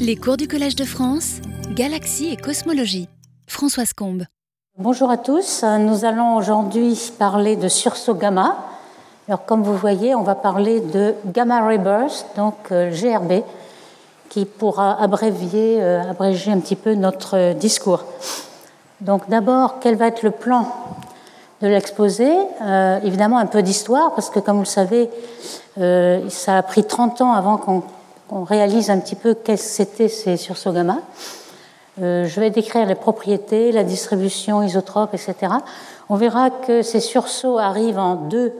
Les cours du Collège de France, Galaxie et Cosmologie. Françoise Combe. Bonjour à tous. Nous allons aujourd'hui parler de sursaut gamma. Alors, comme vous voyez, on va parler de gamma ray burst, donc euh, GRB, qui pourra euh, abréger un petit peu notre discours. Donc, d'abord, quel va être le plan de l'exposé? Euh, Évidemment, un peu d'histoire, parce que comme vous le savez, ça a pris 30 ans avant qu'on on réalise un petit peu qu'est-ce que c'était ces sursauts gamma. Euh, je vais décrire les propriétés, la distribution isotrope, etc. On verra que ces sursauts arrivent en deux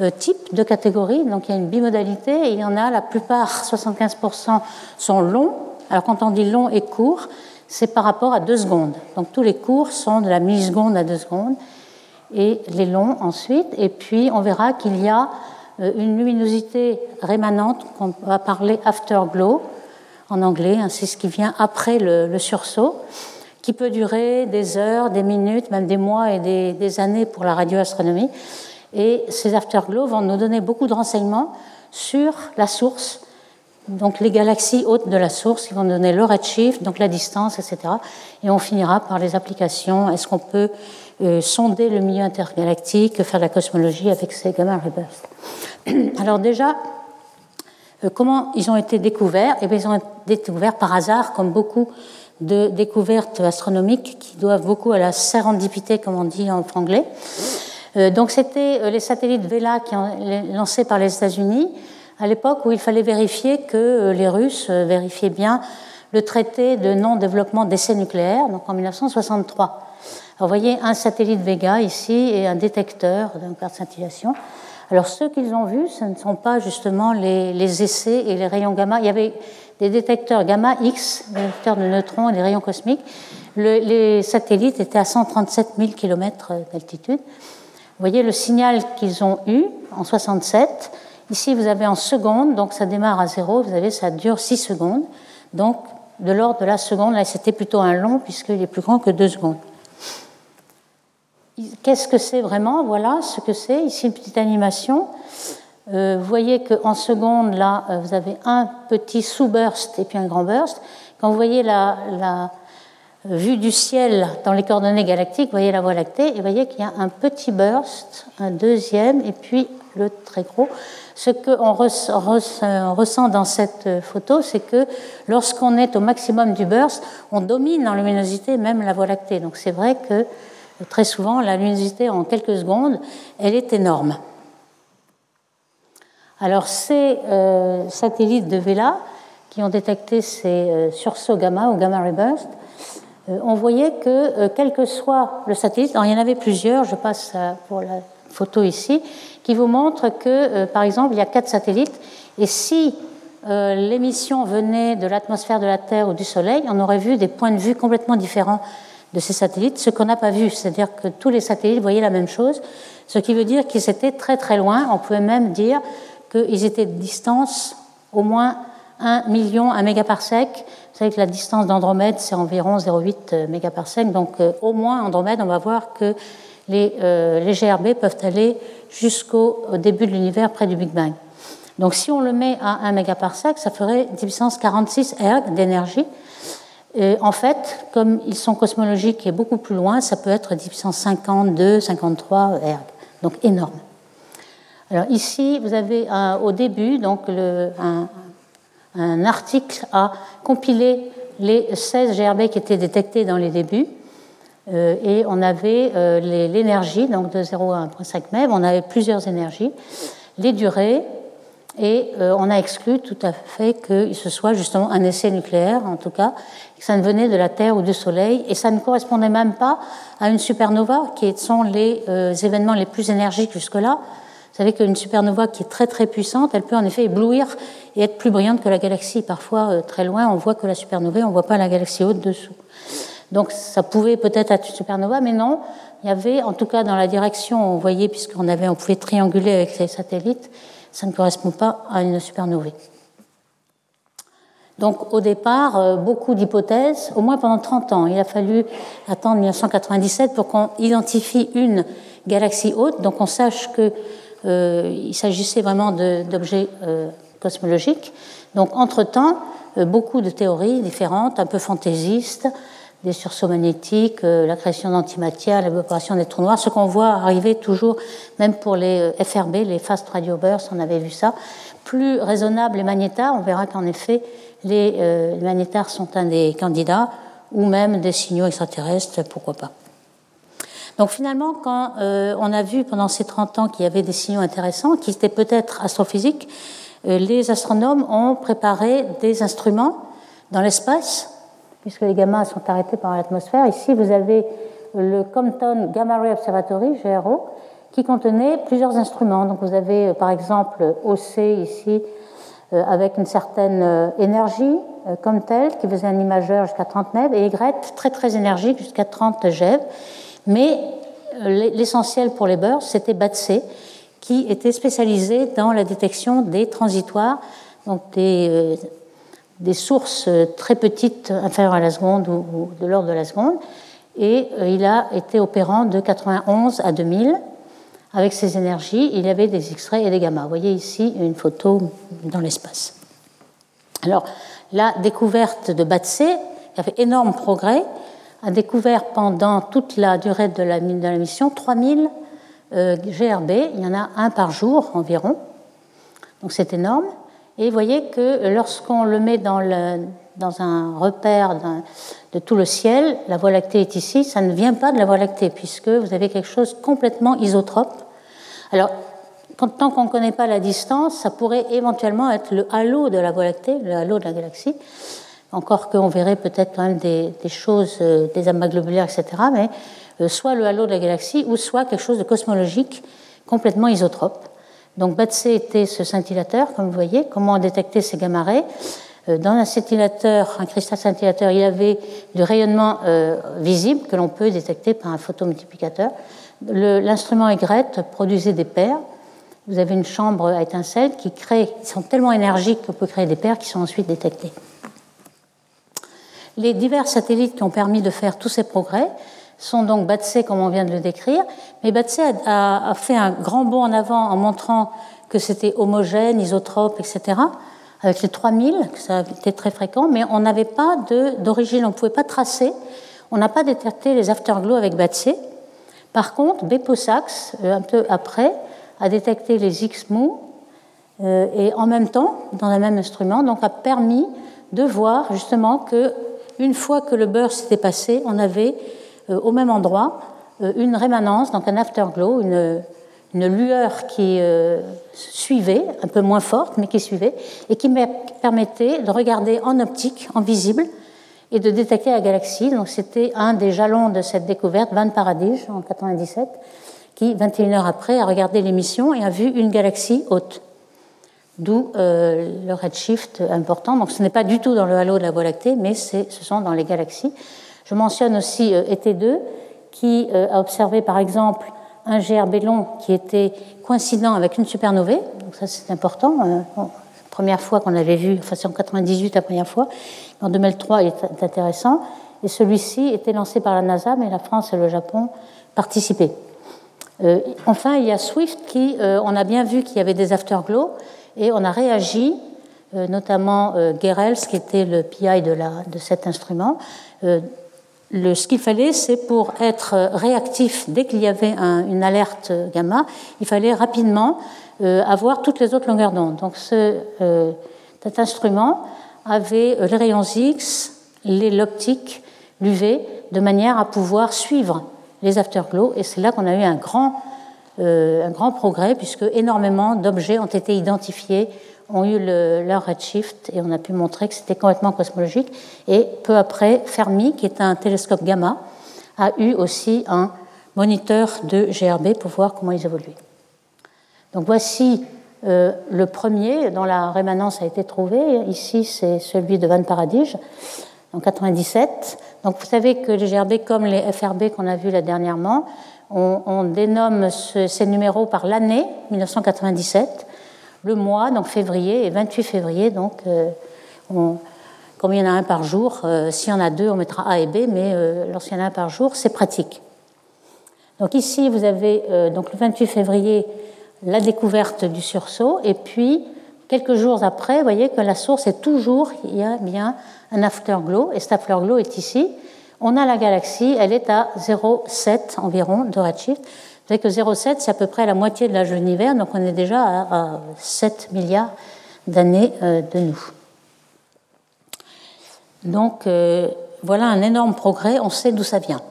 euh, types, deux catégories. Donc il y a une bimodalité et il y en a, la plupart, 75% sont longs. Alors quand on dit long et court, c'est par rapport à deux secondes. Donc tous les courts sont de la milliseconde à deux secondes et les longs ensuite. Et puis on verra qu'il y a une luminosité rémanente qu'on va parler afterglow en anglais, hein, c'est ce qui vient après le, sursaut, qui peut durer des heures, des minutes, même des mois et des, années pour la radioastronomie. Et ces afterglows vont nous donner beaucoup de renseignements sur la source, donc les galaxies hautes de la source, qui vont donner le redshift, donc la distance, etc. Et on finira par les applications. Est-ce qu'on peut euh, sonder le milieu intergalactique, faire de la cosmologie avec ces gamma ray Alors déjà, euh, comment ils ont été découverts? Eh bien, ils ont été découverts par hasard, comme beaucoup de découvertes astronomiques qui doivent beaucoup à la sérendipité, comme on dit en anglais. Euh, donc, c'était les satellites Vela qui ont lancés par les États-Unis à l'époque où il fallait vérifier que les Russes vérifiaient bien le traité de non-développement d'essais nucléaires, donc en 1963 vous voyez un satellite Vega ici et un détecteur d'un de scintillation. Alors ceux qu'ils ont vus, ce ne sont pas justement les, essais et les rayons gamma. Il y avait des détecteurs gamma X, des détecteurs de neutrons et des rayons cosmiques. les satellites étaient à 137 000 km d'altitude. Vous voyez le signal qu'ils ont eu en 67. Ici, vous avez en secondes, donc ça démarre à zéro, vous avez, ça dure 6 secondes. Donc, de l'ordre de la seconde, là, c'était plutôt un long, puisqu'il est plus grand que 2 secondes. Qu'est-ce que c'est vraiment? Voilà ce que c'est. Ici, une petite animation. Euh, vous voyez qu'en seconde, là, euh, vous avez un petit sous-burst et puis un grand burst. Quand vous voyez la, vue du ciel dans les coordonnées galactiques, vous voyez la Voie lactée, et vous voyez qu'il y a un petit burst, un deuxième, et puis le très gros. Ce qu'on ressent dans cette photo, c'est que lorsqu'on est au maximum du burst, on domine en luminosité même la Voie lactée. Donc c'est vrai que très souvent, la luminosité en quelques secondes, elle est énorme. Alors ces euh, satellites de Vela qui ont détecté ces euh, sursauts gamma ou gamma ray burst, euh, on voyait que quel que soit le satellite, il y en avait plusieurs, je passe pour la photo ici, qui vous montre que, par exemple, il y a quatre satellites, et si l'émission venait de l'atmosphère de la Terre ou du Soleil, on aurait vu des points de vue complètement différents de ces satellites, ce qu'on n'a pas vu, c'est-à-dire que tous les satellites voyaient la même chose, ce qui veut dire qu'ils étaient très très loin. On pouvait même dire qu'ils étaient de distance au moins 1 million, 1 mégaparsec. Vous savez que la distance d'Andromède, c'est environ 0,8 mégaparsec. Donc euh, au moins, Andromède, on va voir que les, euh, GRB peuvent aller jusqu'au début de l'univers, près du Big Bang. Donc si on le met à 1 mégaparsec, ça ferait 10 puissance 46 erg d'énergie en fait, comme ils sont cosmologiques et beaucoup plus loin, ça peut être 10 puissance 52, 53 erg, donc énorme. Alors ici, vous avez au début donc un, article à compiler les 16 GRB qui étaient détectés dans les débuts. Euh, et on avait euh, l'énergie, donc de 0 à 1,5 MeV, on avait plusieurs énergies, les durées, et euh, on a exclu tout à fait que ce soit justement un essai nucléaire, en tout cas, que ça ne venait de la Terre ou du Soleil, et ça ne correspondait même pas à une supernova, qui sont les événements les plus énergiques jusque-là. Vous savez qu'une supernova qui est très très puissante, elle peut en effet éblouir et être plus brillante que la galaxie. Parfois, très loin, on voit que la supernova, on ne voit pas la galaxie haute dessous. Donc ça pouvait peut-être être une supernova, mais non. Il y avait, en tout cas dans la direction, on voyait, puisqu'on avait, on pouvait trianguler avec ces satellites, ça ne correspond pas à une supernovae. Donc au départ, euh, beaucoup d'hypothèses, au moins pendant 30 ans. Il a fallu attendre 1997 pour qu'on identifie une galaxie haute, donc on sache qu'il euh, s'agissait vraiment d'objets euh, cosmologique. Donc, entre-temps, beaucoup de théories différentes, un peu fantaisistes, des sursauts magnétiques, la création d'antimatière, l'évaporation des trous noirs, ce qu'on voit arriver toujours, même pour les FRB, les Fast Radio Bursts, on avait vu ça. Plus raisonnable les magnétars, on verra qu'en effet, les, les magnétars sont un des candidats, ou même des signaux extraterrestres, pourquoi pas. Donc finalement, quand euh, on a vu pendant ces 30 ans qu'il y avait des signaux intéressants, qui étaient peut-être astrophysiques, euh, les astronomes ont préparé des instruments dans l'espace, puisque les gammas sont arrêtés par l'atmosphère. Ici, vous avez le Compton Gamma Ray Observatory, GRO, qui contenait plusieurs instruments. Donc vous avez euh, par exemple OC ici, avec une certaine énergie, comme tel, qui faisait un imageur jusqu'à 30 mètres, et Y très très énergique jusqu'à 30 GeV. Mais euh, l'essentiel pour les beurs, c'était BATC, qui était spécialisé dans la détection des transitoires, donc des, euh, des sources très petites, inférieures à la seconde ou, de l'ordre de la seconde. Et euh, il a été opérant de 91 à 2000. Avec ces énergies, il avait des X-rays et des gamma. Vous voyez ici une photo dans l'espace. Alors, la découverte de BATC a fait énorme progrès a découvert pendant toute la durée de la, mission 3000 euh, GRB. Il y en a un par jour environ. Donc c'est énorme. Et vous voyez que lorsqu'on le met dans, un repère de tout le ciel, la Voie lactée est ici, ça ne vient pas de la Voie lactée, puisque vous avez quelque chose complètement isotrope. Alors, tant qu'on ne connaît pas la distance, ça pourrait éventuellement être le halo de la Voie lactée, le halo de la galaxie encore qu'on verrait peut-être quand même des, choses, euh, des amas globulaires, etc., mais euh, soit le halo de la galaxie ou soit quelque chose de cosmologique complètement isotrope. Donc BATC était ce scintillateur, comme vous voyez. Comment détecter ces gamma rays euh, Dans un scintillateur, un cristal scintillateur, il y avait du rayonnement visible que l'on peut détecter par un photomultiplicateur. L'instrument aigrette produisait des paires. Vous avez une chambre à étincelles qui crée, qui sont tellement énergiques qu'on peut créer des paires qui sont ensuite détectées les divers satellites qui ont permis de faire tous ces progrès sont donc BATSE, comme on vient de le décrire, mais BATSE a, fait un grand bond en avant en montrant que c'était homogène, isotrope, etc. Avec les 3000, que ça été très fréquent, mais on n'avait pas d'origine, on ne pouvait pas tracer, on n'a pas détecté les afterglows avec BATSE. Par contre, Beposax, euh, un peu après, a détecté les X-MOO euh, et en même temps, dans le même instrument, donc a permis de voir justement que une fois que le beurre s'était passé, on avait au même endroit euh, une rémanence, donc un afterglow, une, lueur qui euh, suivait, un peu moins forte, mais qui suivait, et qui permettait de regarder en optique, en visible, et de détecter la galaxie. Donc c'était un des jalons de cette découverte, Van Paradis, en 97, qui, 21 heures après, a regardé l'émission et a vu une galaxie haute d'où euh, le redshift important. Donc ce n'est pas du tout dans le halo de la Voie lactée, mais ce sont dans les galaxies. Je mentionne aussi euh, ET2, qui euh, a observé par exemple un GRB long qui était coïncident avec une supernovae. Donc ça c'est important. la première fois qu'on avait vu, enfin c'est en 98 la première fois. En 2003 il est intéressant. Et celui-ci était lancé par la NASA, mais la France et le Japon participaient. enfin, il y a Swift qui, on a bien vu qu'il y avait des afterglows, et on a réagi, euh, notamment euh, Gerels, qui était le PI de cet instrument. Euh, le, ce qu'il fallait, c'est pour être réactif dès qu'il y avait une alerte gamma, il fallait rapidement avoir toutes les autres longueurs d'onde. Donc ce, cet instrument avait les rayons X, l'optique, l'UV, de manière à pouvoir suivre les afterglows. Et c'est là qu'on a eu un grand euh, un grand progrès puisque énormément d'objets ont été identifiés, ont eu leur redshift et on a pu montrer que c'était complètement cosmologique. Et peu après, Fermi, qui est un télescope gamma, a eu aussi un moniteur de GRB pour voir comment ils évoluaient. Donc voici euh, le premier dont la rémanence a été trouvée. Ici, c'est celui de Van Paradis en 97. Donc vous savez que les GRB, comme les FRB qu'on a vus là dernièrement, on, dénomme ces numéros par l'année, 1997, le mois, donc février, et 28 février, donc euh, comme il y en a un par jour, euh, s'il y en a deux, on mettra A et B, mais euh, lorsqu'il y en a un par jour, c'est pratique. Donc ici, vous avez donc le 28 février la découverte du sursaut, et puis quelques jours après, vous voyez que la source est toujours, il y a bien un afterglow, et cet afterglow est ici. On a la galaxie, elle est à 0,7 environ de redshift. Vous savez que 0,7, c'est à peu près la moitié de l'âge de l'univers, donc on est déjà à, 7 milliards d'années euh, de nous. Donc euh, voilà un énorme progrès, on sait d'où ça vient.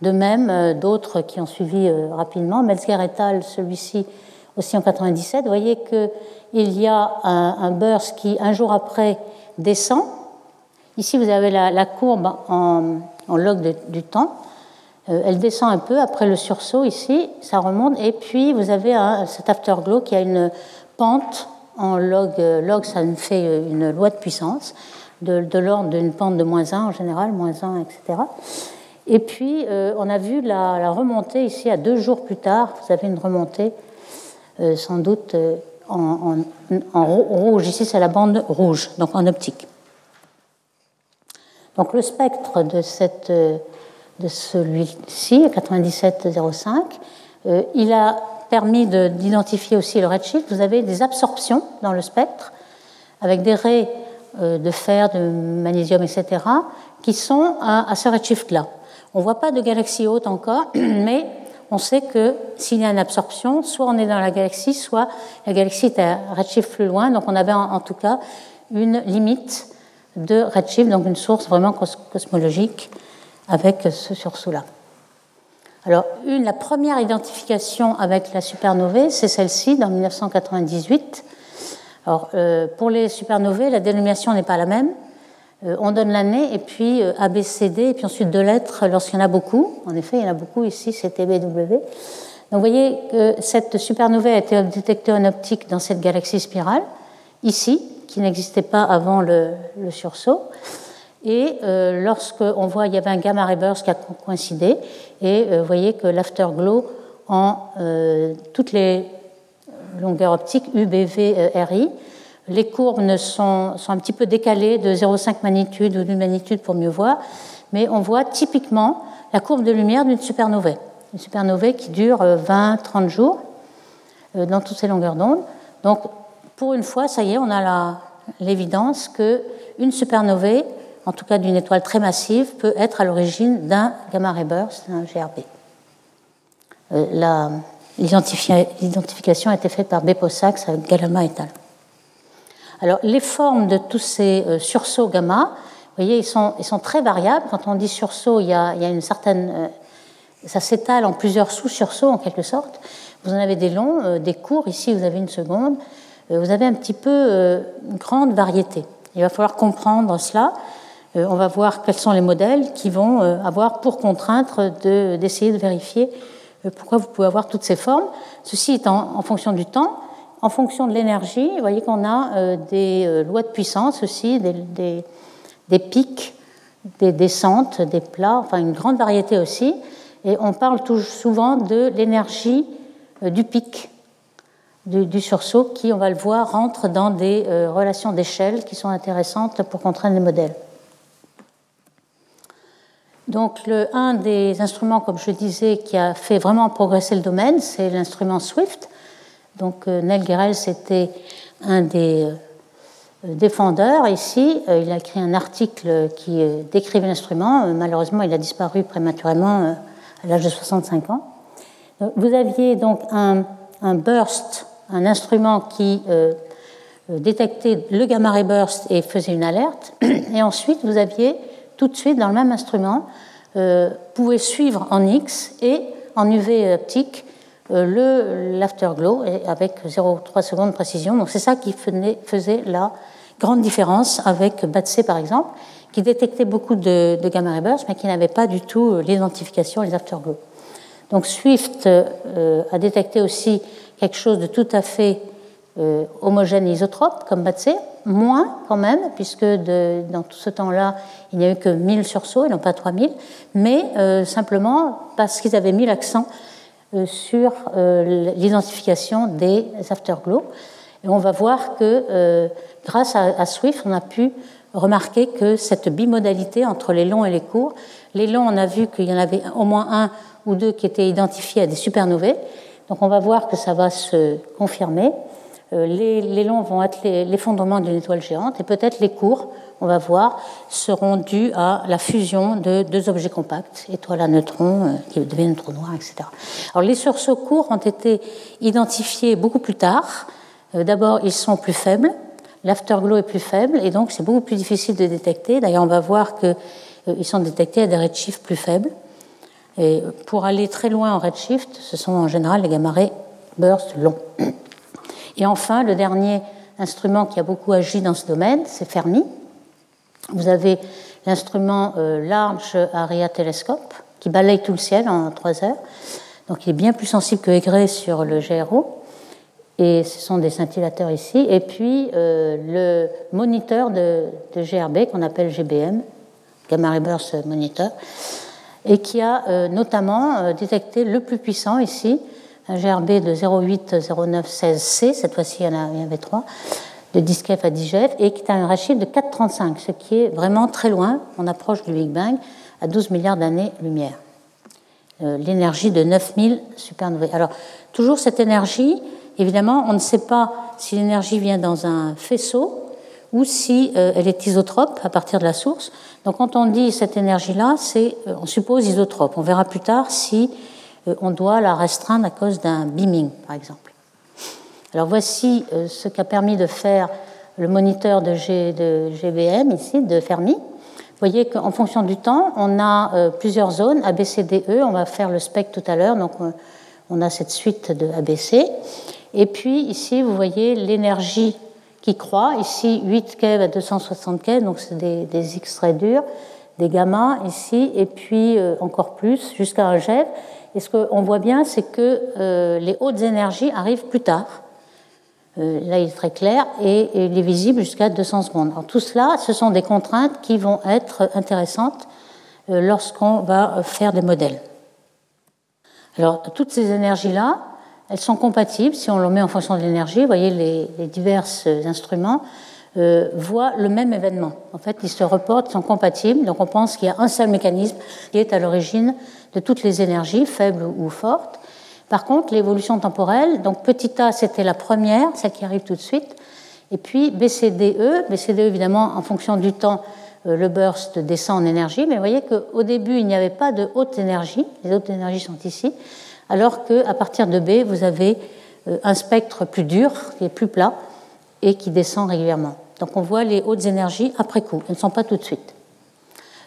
De même, euh, d'autres qui ont suivi rapidement, Metzger et al., celui-ci aussi en 97, vous voyez qu'il y a un, burst qui, un jour après, descend. Ici, vous avez la, courbe en, log du temps. Euh, elle descend un peu après le sursaut ici, ça remonte, et puis vous avez cet afterglow qui a une pente en log. Euh, log, ça nous fait euh, une loi de puissance, de, l'ordre d'une pente de moins 1 en général, moins 1, etc. Et puis, on a vu la, remontée ici à deux jours plus tard. Vous avez une remontée, sans doute, en rouge. Ici, c'est la bande rouge, donc en optique. Donc, le spectre de cette de celui-ci, 97,05. Euh, il a permis d'identifier aussi le redshift. Vous avez des absorptions dans le spectre avec des raies euh, de fer, de magnésium, etc., qui sont à, ce redshift-là. On ne voit pas de galaxie haute encore, mais on sait que s'il y a une absorption, soit on est dans la galaxie, soit la galaxie est à redshift plus loin. Donc on avait en, tout cas une limite de redshift, donc une source vraiment cosmologique avec ce sursaut-là. Alors, la première identification avec la supernovae, c'est celle-ci, dans 1998. Alors, euh, pour les supernovae, la dénomination n'est pas la même. Euh, on donne l'année et puis euh, A, B, C, D, et puis ensuite deux lettres lorsqu'il y en a beaucoup. En effet, il y en a beaucoup ici, c'est BW. Donc, vous voyez que cette supernovae a été détectée en optique dans cette galaxie spirale, ici, qui n'existait pas avant le sursaut. Et euh, lorsqu'on voit, il y avait un gamma ray burst qui a coïncidé, et euh, vous voyez que l'afterglow en euh, toutes les longueurs optiques U, B, V, RI, les courbes sont un petit peu décalées de 0,5 magnitude ou d'une magnitude pour mieux voir, mais on voit typiquement la courbe de lumière d'une supernovae, une supernovae qui dure 20-30 jours dans toutes ces longueurs d'onde. Donc, pour une fois, ça y est, on a l'évidence qu'une supernovae en tout cas d'une étoile très massive, peut être à l'origine d'un gamma ray burst, un GRB. Euh, l'identification a été faite par Beppo Sachs avec Galama et al. Alors, les formes de tous ces euh, sursauts gamma, vous voyez, ils sont, très variables. Quand on dit sursaut, il y a, il y a une certaine. Euh, ça s'étale en plusieurs sous-sursauts, en quelque sorte. Vous en avez des longs, des courts. Ici, vous avez une seconde. vous avez un petit peu une grande variété. Il va falloir comprendre cela. Euh, on va voir quels sont les modèles qui vont euh, avoir pour contrainte d'essayer de, vérifier euh, pourquoi vous pouvez avoir toutes ces formes. Ceci est en, fonction du temps, en fonction de l'énergie. Vous voyez qu'on a des lois de puissance aussi, des, des, pics, des descentes, des plats, enfin une grande variété aussi. Et on parle souvent de l'énergie du pic, du, sursaut, qui, on va le voir, rentre dans des relations d'échelle qui sont intéressantes pour contraindre les modèles. Donc, un des instruments, comme je disais, qui a fait vraiment progresser le domaine, c'est l'instrument SWIFT. Donc, euh, Gerel, c'était un des euh, défendeurs ici. Euh, il a écrit un article qui décrivait l'instrument. Malheureusement, il a disparu prématurément à l'âge de 65 ans. Vous aviez donc un, un burst, un instrument qui détectait le gamma ray burst et faisait une alerte. Et ensuite, vous aviez tout de suite dans le même instrument, euh, pouvait suivre en X et en UV optique euh, l'afterglow avec 0,3 secondes de précision. Donc c'est ça qui faisait la grande différence avec BATC par exemple, qui détectait beaucoup de, gamma ray bursts, mais qui n'avait pas du tout euh, l'identification des afterglows. Donc Swift a détecté aussi quelque chose de tout à fait homogène et isotrope, comme BATC, moins quand même, puisque dans tout ce temps-là, il n'y a eu que 1000 sursauts et non pas 3000, mais euh, simplement parce qu'ils avaient mis l'accent euh, sur euh, l'identification des afterglows. Et on va voir que grâce à, Swift, on a pu remarquer que cette bimodalité entre les longs et les courts, les longs, on a vu qu'il y en avait au moins un ou deux qui étaient identifiés à des supernovae, donc on va voir que ça va se confirmer. Les, les, longs vont être l'effondrement d'une étoile géante et peut-être les courts, on va voir, seront dus à la fusion de deux objets compacts, étoiles à neutrons qui deviennent trous noirs, etc. Alors les sursauts courts ont été identifiés beaucoup plus tard. D'abord, ils sont plus faibles, l'afterglow est plus faible et donc c'est beaucoup plus difficile de détecter. D'ailleurs, on va voir qu'ils sont détectés à des redshifts plus faibles. Et pour aller très loin en redshift, ce sont en général les gamma-rays burst longs. Et enfin, le dernier instrument qui a beaucoup agi dans ce domaine, c'est Fermi. Vous avez l'instrument euh, Large Area Telescope qui balaye tout le ciel en trois heures. Donc il est bien plus sensible que Aigré sur le GRO. Et ce sont des scintillateurs ici. Et puis euh, le moniteur de, GRB qu'on appelle GBM, Gamma Ray Burst Monitor, et qui a euh, notamment détecté le plus puissant ici, un GRB de 080916C, cette fois-ci il y en avait trois, de 10 keV à 10 GeV, et qui a un rachis de 4,35, ce qui est vraiment très loin, on approche du Big Bang, à 12 milliards d'années-lumière. Euh, l'énergie de 9000 supernovae. Alors, toujours cette énergie, évidemment, on ne sait pas si l'énergie vient dans un faisceau ou si elle est isotrope à partir de la source. Donc quand on dit cette énergie-là, c'est, euh, on suppose isotrope. On verra plus tard si euh, on doit la restreindre à cause d'un beaming, par exemple. Alors voici euh, ce qu'a permis de faire le moniteur de, GBM ici, de Fermi. Vous voyez qu'en fonction du temps, on a plusieurs zones, A, B, C, D, E. On va faire le spectre tout à l'heure, donc on a cette suite de ABC. Et puis ici, vous voyez l'énergie qui croît. Ici, 8 keV à 260 keV, donc c'est des, des, X très durs, des gamma ici, et puis euh, encore plus jusqu'à un GeV. Et ce qu'on voit bien, c'est que euh, les hautes énergies arrivent plus tard. Euh, là, il est très clair, et, il est visible jusqu'à 200 secondes. Alors, tout cela, ce sont des contraintes qui vont être intéressantes lorsqu'on va faire des modèles. Alors, toutes ces énergies-là, elles sont compatibles si on le met en fonction de l'énergie. Vous voyez, les, les divers instruments euh, voient le même événement. En fait, ils se reportent, sont compatibles. Donc on pense qu'il y a un seul mécanisme qui est à l'origine de toutes les énergies, faibles ou fortes. Par contre, l'évolution temporelle, donc petit a, c'était la première, celle qui arrive tout de suite. Et puis BCDE, BCDE évidemment, en fonction du temps, euh, le burst descend en énergie. Mais vous voyez qu'au début, il n'y avait pas de haute énergie. Les hautes énergies sont ici alors qu'à partir de B, vous avez euh, un spectre plus dur, qui est plus plat, et qui descend régulièrement. Donc on voit les hautes énergies après coup, elles ne sont pas tout de suite.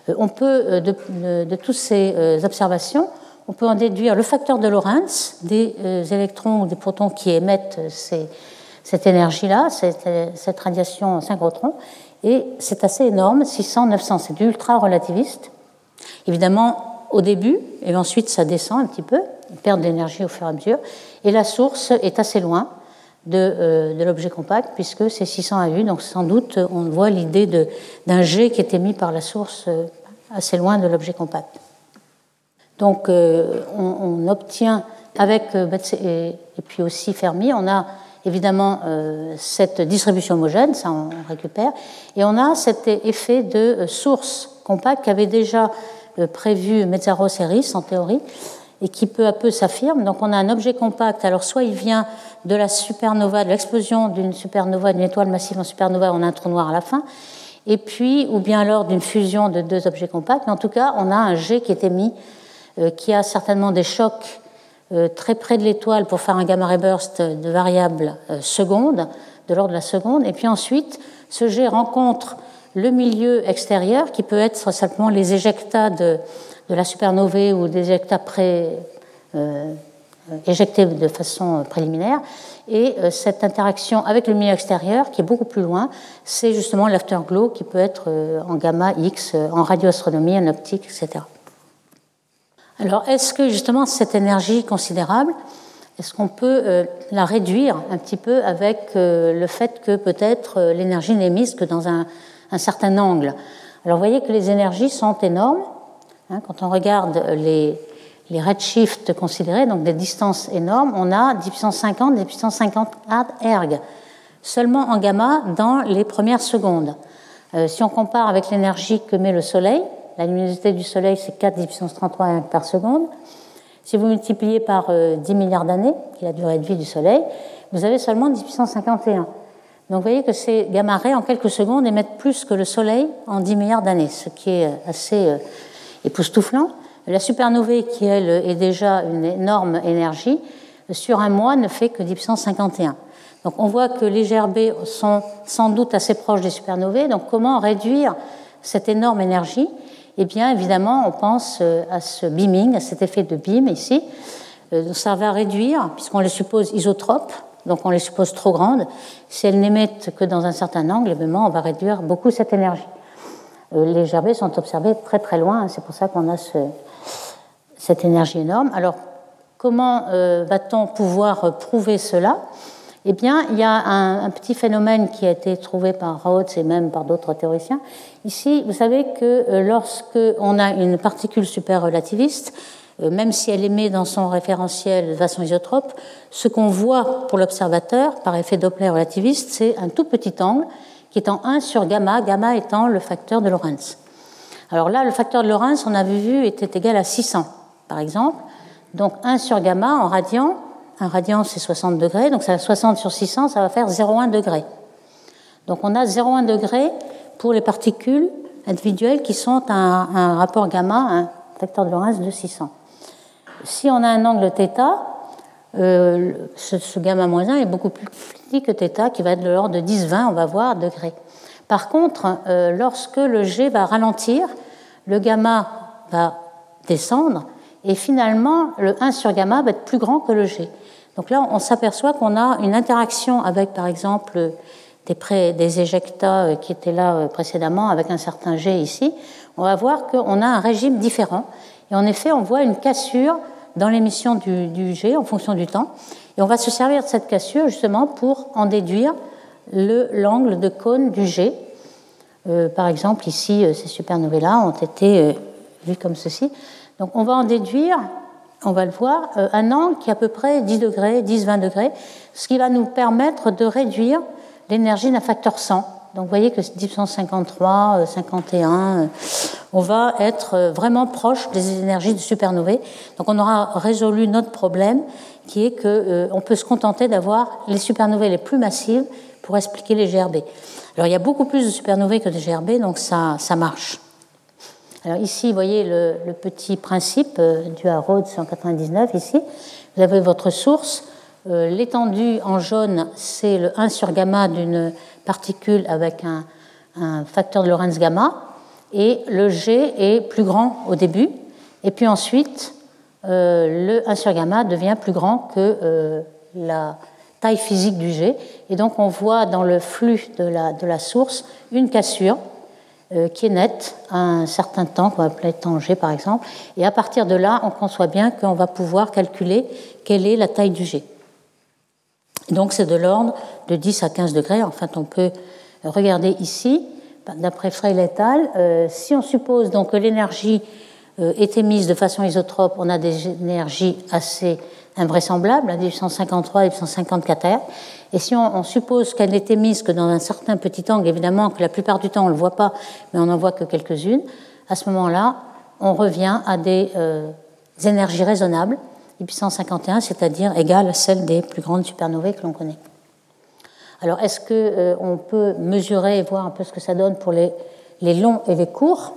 Euh, on peut, euh, de, de toutes ces observations, on peut en déduire le facteur de Lorentz des électrons ou des protons qui émettent cette énergie-là, cette, cette, radiation synchrotron, et c'est assez énorme, 600, 900, c'est ultra relativiste. Évidemment, au début, et ensuite ça descend un petit peu, perte d'énergie au fur et à mesure. Et la source est assez loin de, euh, de l'objet compact, puisque c'est 600 AU, donc sans doute on voit l'idée d'un jet qui est émis par la source euh, assez loin de l'objet compact. Donc euh, on, obtient avec et, et, puis aussi Fermi, on a évidemment cette distribution homogène, ça on récupère, et on a cet effet de source compacte qu'avait déjà prévu Metzaros et en théorie, et qui peu à peu s'affirme. Donc on a un objet compact. Alors soit il vient de la supernova, de l'explosion d'une supernova, d'une étoile massive en supernova, on a un trou noir à la fin, et puis ou bien alors d'une fusion de deux objets compacts. Mais en tout cas, on a un jet qui est émis, euh, qui a certainement des chocs euh, très près de l'étoile pour faire un gamma ray burst de variable euh, seconde, de l'ordre de la seconde. Et puis ensuite, ce jet rencontre le milieu extérieur, qui peut être simplement les éjectats de de la supernovae ou des éjectats pré, euh, éjectés de façon préliminaire. Et euh, cette interaction avec le milieu extérieur, qui est beaucoup plus loin, c'est justement l'afterglow qui peut être euh, en gamma X, en radioastronomie, en optique, etc. Alors, est-ce que justement cette énergie considérable, est-ce qu'on peut la réduire un petit peu avec le fait que peut-être l'énergie n'est mise que dans un, un certain angle? Alors, vous voyez que les énergies sont énormes, quand on regarde les, les redshifts considérés, donc des distances énormes, on a 10 puissance 50, 10 puissance 50 erg, seulement en gamma dans les premières secondes. Euh, si on compare avec l'énergie que met le Soleil, la luminosité du Soleil c'est 4 10 puissance 33 erg par seconde. Si vous multipliez par 10 euh, milliards d'années, qui est la durée de vie du Soleil, vous avez seulement 10 puissance 51. Donc vous voyez que ces gamma rays, en quelques secondes, émettent plus que le Soleil en 10 milliards d'années, ce qui est assez époustouflant. La supernovae, qui elle est déjà une énorme énergie, sur un mois ne fait que 10 puissance 51. Donc on voit que les GRB sont sans doute assez proches des supernovae. Donc comment réduire cette énorme énergie? Eh bien évidemment, on pense euh, à ce beaming, à cet effet de beam ici. Euh, ça va réduire, puisqu'on les suppose isotropes, donc on les suppose trop grandes. Si elles n'émettent que dans un certain angle, évidemment, on va réduire beaucoup cette énergie. Euh, les GRB sont observés très très loin, c'est pour ça qu'on a cette énergie énorme. Alors comment va-t-on pouvoir prouver cela? Eh bien, il y a un, petit phénomène qui a été trouvé par Rhodes et même par d'autres théoriciens. Ici, vous savez que euh, lorsque on a une particule super-relativiste, euh, même si elle émet dans son référentiel de façon isotrope, ce qu'on voit pour l'observateur par effet Doppler relativiste, c'est un tout petit angle qui est en 1 sur gamma, gamma étant le facteur de Lorentz. Alors là, le facteur de Lorentz, on avait vu, était égal à 600, par exemple. Donc 1 sur gamma en radian, un radian, c'est 60 degrés, donc ça 60 sur 600, ça va faire 0,1 degré. Donc on a 0,1 degré pour les particules individuelles qui sont à un, rapport gamma, un facteur de Lorentz de 600. Si on a un angle θ, euh, ce, gamma moins 1 est beaucoup plus petit que θ, qui va être de l'ordre de 10-20, on va voir, degrés. Par contre, euh, lorsque le G va ralentir, le gamma va descendre, et finalement, le 1 sur gamma va être plus grand que le G. Donc là, on s'aperçoit qu'on a une interaction avec, par exemple, des, des éjectats euh, qui étaient là précédemment, avec un certain G ici. On va voir qu'on a un régime différent. Et en effet, on voit une cassure dans l'émission du, G en fonction du temps. Et on va se servir de cette cassure justement pour en déduire l'angle de cône du G. Euh, par exemple, ici, ces supernovae-là ont été vues comme ceci. Donc on va en déduire, on va le voir, euh, un angle qui est à peu près 10 degrés, 10-20 degrés, ce qui va nous permettre de réduire l'énergie d'un facteur 100. Donc vous voyez que 1053, 51, euh, on va être euh, vraiment proche des énergies de supernovae. Donc on aura résolu notre problème qui est qu'on peut se contenter d'avoir les supernovae les plus massives pour expliquer les GRB. Alors il y a beaucoup plus de supernovae que de GRB, donc ça, ça marche. Alors ici, vous voyez le, petit principe euh, du à Rhodes 199. Ici, vous avez votre source. Euh, l'étendue en jaune, c'est le 1 sur gamma d'une particule avec un, facteur de Lorentz gamma. Et le G est plus grand au début. Et puis ensuite, euh, le 1 sur gamma devient plus grand que la taille physique du G. Et donc on voit dans le flux de la, de la source une cassure euh, qui est nette à un certain temps, qu'on va appeler temps G par exemple, et à partir de là, on conçoit bien qu'on va pouvoir calculer quelle est la taille du G. Donc c'est de l'ordre de 10 à 15 degrés. En fait, on peut regarder ici, d'après Frey et euh, si on suppose donc que l'énergie euh, est émise de façon isotrope, on a des énergies assez invraisemblables, à 1853 et 1854 R. Et si on, suppose qu'elle n'est émise que dans un certain petit angle, évidemment que la plupart du temps on ne le voit pas, mais on n'en voit que quelques-unes, à ce moment-là, on revient à des euh, énergies raisonnables, et puissance 51, c'est-à-dire égale à celle des plus grandes supernovae que l'on connaît. Alors, est-ce qu'on euh, peut mesurer et voir un peu ce que ça donne pour les, les longs et les courts?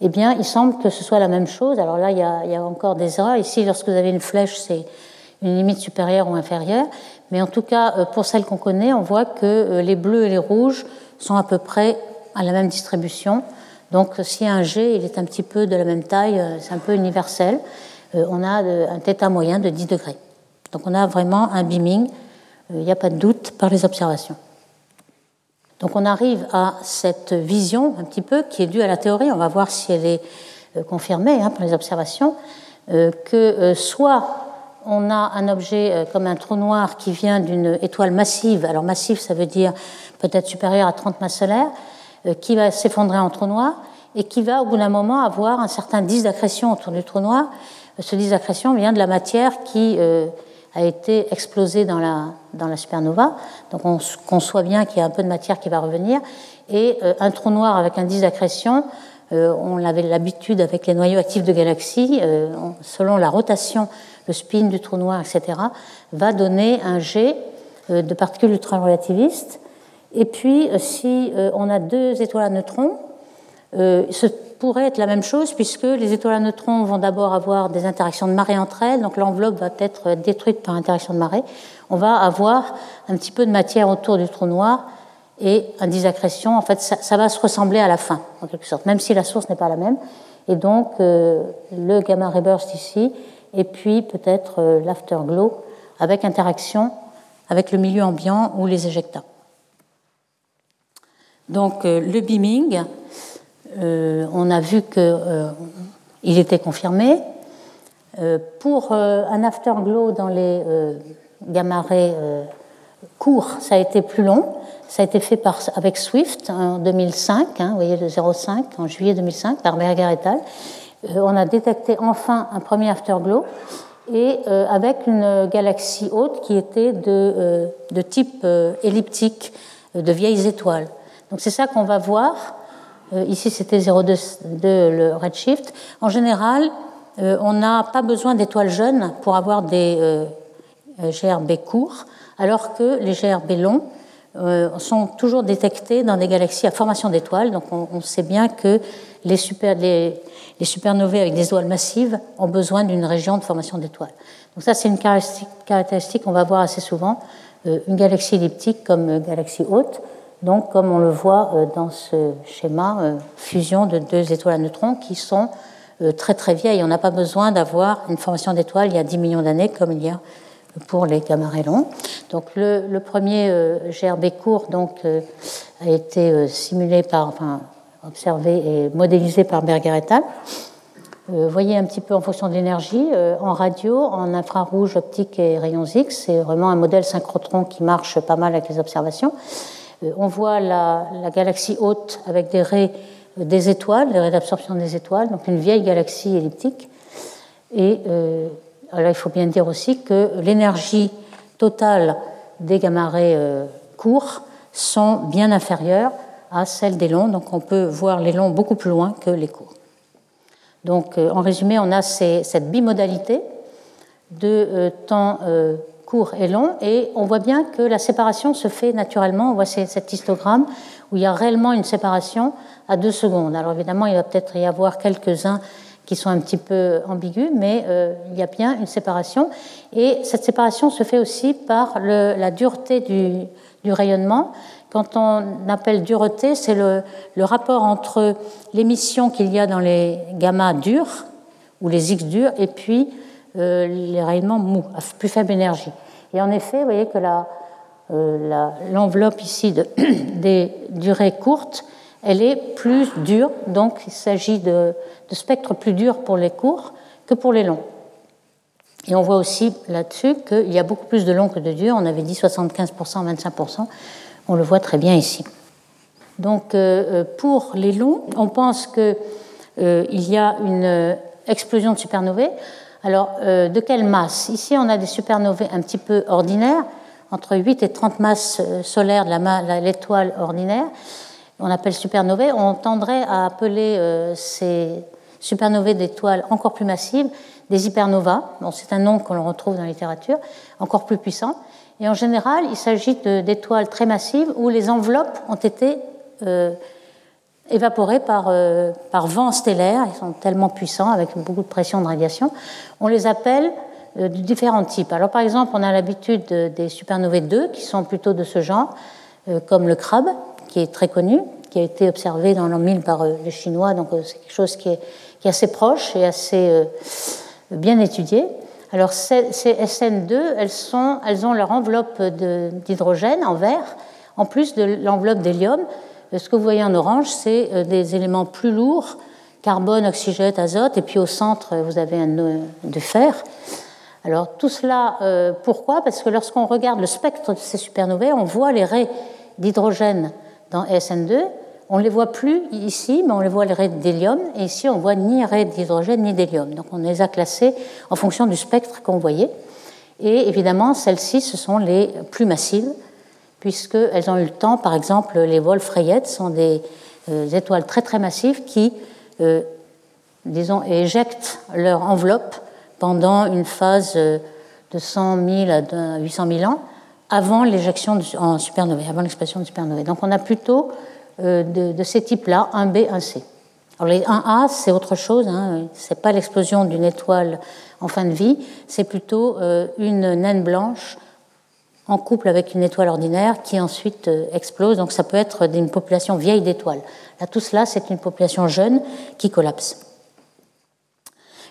Eh bien, il semble que ce soit la même chose. Alors là, il y a, encore des erreurs. Ici, lorsque vous avez une flèche, c'est une limite supérieure ou inférieure. Mais en tout cas, euh, pour celles qu'on connaît, on voit que euh, les bleus et les rouges sont à peu près à la même distribution. Donc si un G il est un petit peu de la même taille, c'est un peu universel, on a un θ moyen de 10 degrés. Donc on a vraiment un beaming, il n'y a pas de doute, par les observations. Donc on arrive à cette vision un petit peu qui est due à la théorie, on va voir si elle est confirmée hein, par les observations, que soit on a un objet euh, comme un trou noir qui vient d'une étoile massive, alors massive ça veut dire peut-être supérieur à 30 masses solaires, euh, qui va s'effondrer en trou noir et qui va au bout d'un moment avoir un certain disque d'accrétion autour du trou noir. Ce disque d'accrétion vient de la matière qui euh, a été explosée dans la, dans la supernova. Donc on conçoit bien qu'il y a un peu de matière qui va revenir. Et un trou noir avec un disque d'accrétion, on avait l'habitude avec les noyaux actifs de galaxies, selon la rotation le spin du trou noir, etc., va donner un G de particules ultra-relativistes. Et puis, si on a deux étoiles à neutrons, ce pourrait être la même chose puisque les étoiles à neutrons vont d'abord avoir des interactions de marée entre elles, donc l'enveloppe va être détruite par interaction de marée. On va avoir un petit peu de matière autour du trou noir et un disaccrétion. En fait, ça, va se ressembler à la fin, en quelque sorte, même si la source n'est pas la même. Et donc, euh, le gamma ray burst ici, et puis peut-être euh, l'afterglow avec interaction avec le milieu ambiant ou les éjectats. Donc, euh, le beaming, on a vu qu'il était confirmé. pour un afterglow dans les gamma rays courts, ça a été plus long. Ça a été fait avec Swift en 2005, hein, vous voyez le 05, en juillet 2005, par Berger et al. Euh, on a détecté enfin un premier afterglow et euh, avec une galaxie haute qui était de, euh, de type elliptique, de vieilles étoiles. Donc c'est ça qu'on va voir. Ici c'était 0,2 le redshift. En général, on n'a pas besoin d'étoiles jeunes pour avoir des GRB courts, alors que les GRB longs euh, sont toujours détectés dans des galaxies à formation d'étoiles. Donc on, sait bien que les, super, les, supernovae avec des étoiles massives ont besoin d'une région de formation d'étoiles. Donc ça, c'est une caractéristique, qu'on va voir assez souvent. Euh, une galaxie elliptique comme galaxie haute, donc comme on le voit euh, dans ce schéma, fusion de deux étoiles à neutrons qui sont très très vieilles. On n'a pas besoin d'avoir une formation d'étoiles il y a 10 millions d'années comme il y a pour les longs. Donc le, premier euh, GRB court donc, euh, a été euh, simulé par, enfin, observé et modélisé par Berger et al. Vous voyez un petit peu en fonction de l'énergie, en radio, en infrarouge, optique et rayons X, c'est vraiment un modèle synchrotron qui marche pas mal avec les observations. On voit la, la galaxie haute avec des raies des étoiles, des raies d'absorption des étoiles, donc une vieille galaxie elliptique. Et alors il faut bien dire aussi que l'énergie totale des gamma-rays euh, courts sont bien inférieures à celle des longs, donc on peut voir les longs beaucoup plus loin que les courts. Donc euh, en résumé, on a cette bimodalité de euh, temps court et long, et on voit bien que la séparation se fait naturellement. On voit cet histogramme où il y a réellement une séparation à deux secondes. Alors évidemment, il va peut-être y avoir quelques-uns qui sont un petit peu ambigus, mais euh, il y a bien une séparation. Et cette séparation se fait aussi par la dureté du, rayonnement. Quand on appelle dureté, c'est le, rapport entre l'émission qu'il y a dans les gamma durs, ou les X durs, et puis les rayonnements mous, à plus faible énergie. Et en effet, vous voyez que euh, l'enveloppe ici de, des durées courtes elle est plus dure, donc il s'agit de, spectres plus durs pour les courts que pour les longs. Et on voit aussi là-dessus qu'il y a beaucoup plus de longs que de durs. On avait dit 75%, 25%. On le voit très bien ici. Donc euh, euh, pour les longs, on pense qu'il euh, y a une explosion de supernovae. Alors de quelle masse? Ici, on a des supernovae un petit peu ordinaires, entre 8 et 30 masses solaires de l'étoile ordinaire on appelle supernovae, on tendrait à appeler euh, ces supernovae d'étoiles encore plus massives des hypernovas. c'est un nom qu'on retrouve dans la littérature, encore plus puissant. Et en général, il s'agit d'étoiles très massives où les enveloppes ont été euh, évaporées par, euh, par vent stellaire. Ils sont tellement puissants, avec beaucoup de pression de radiation. On les appelle de différents types. Alors, par exemple, on a l'habitude des supernovae 2 qui sont plutôt de ce genre, comme le crabe, qui est très connu, qui a été observé dans l'an 1000 par euh, les Chinois, donc euh, c'est quelque chose qui est, assez proche et assez euh, bien étudié. Alors ces, SN2, elles, sont, elles ont leur enveloppe d'hydrogène en vert, en plus de l'enveloppe d'hélium. Ce que vous voyez en orange, c'est des éléments plus lourds, carbone, oxygène, azote, et puis au centre, vous avez un nœud de fer. Alors tout cela, pourquoi? Parce que lorsqu'on regarde le spectre de ces supernovae, on voit les raies d'hydrogène dans SN2. On ne les voit plus ici, mais on les voit les raies d'hélium. Et ici, on voit ni raies d'hydrogène ni d'hélium. Donc on les a classées en fonction du spectre qu'on voyait. Et évidemment, celles-ci, ce sont les plus massives, puisqu'elles ont eu le temps, par exemple, les Wolf-Rayet sont des euh, étoiles très très massives qui, euh, disons, éjectent leur enveloppe pendant une phase euh, de 100 000 à 800 000 ans avant l'éjection en supernovae, avant l'expression de supernovae. Donc on a plutôt de, ces types-là, 1B, 1C. Alors les 1A, c'est autre chose, hein, c'est pas l'explosion d'une étoile en fin de vie, c'est plutôt une naine blanche en couple avec une étoile ordinaire qui ensuite euh, explose. Donc ça peut être d'une population vieille d'étoiles. Là, tout cela, c'est une population jeune qui collapse.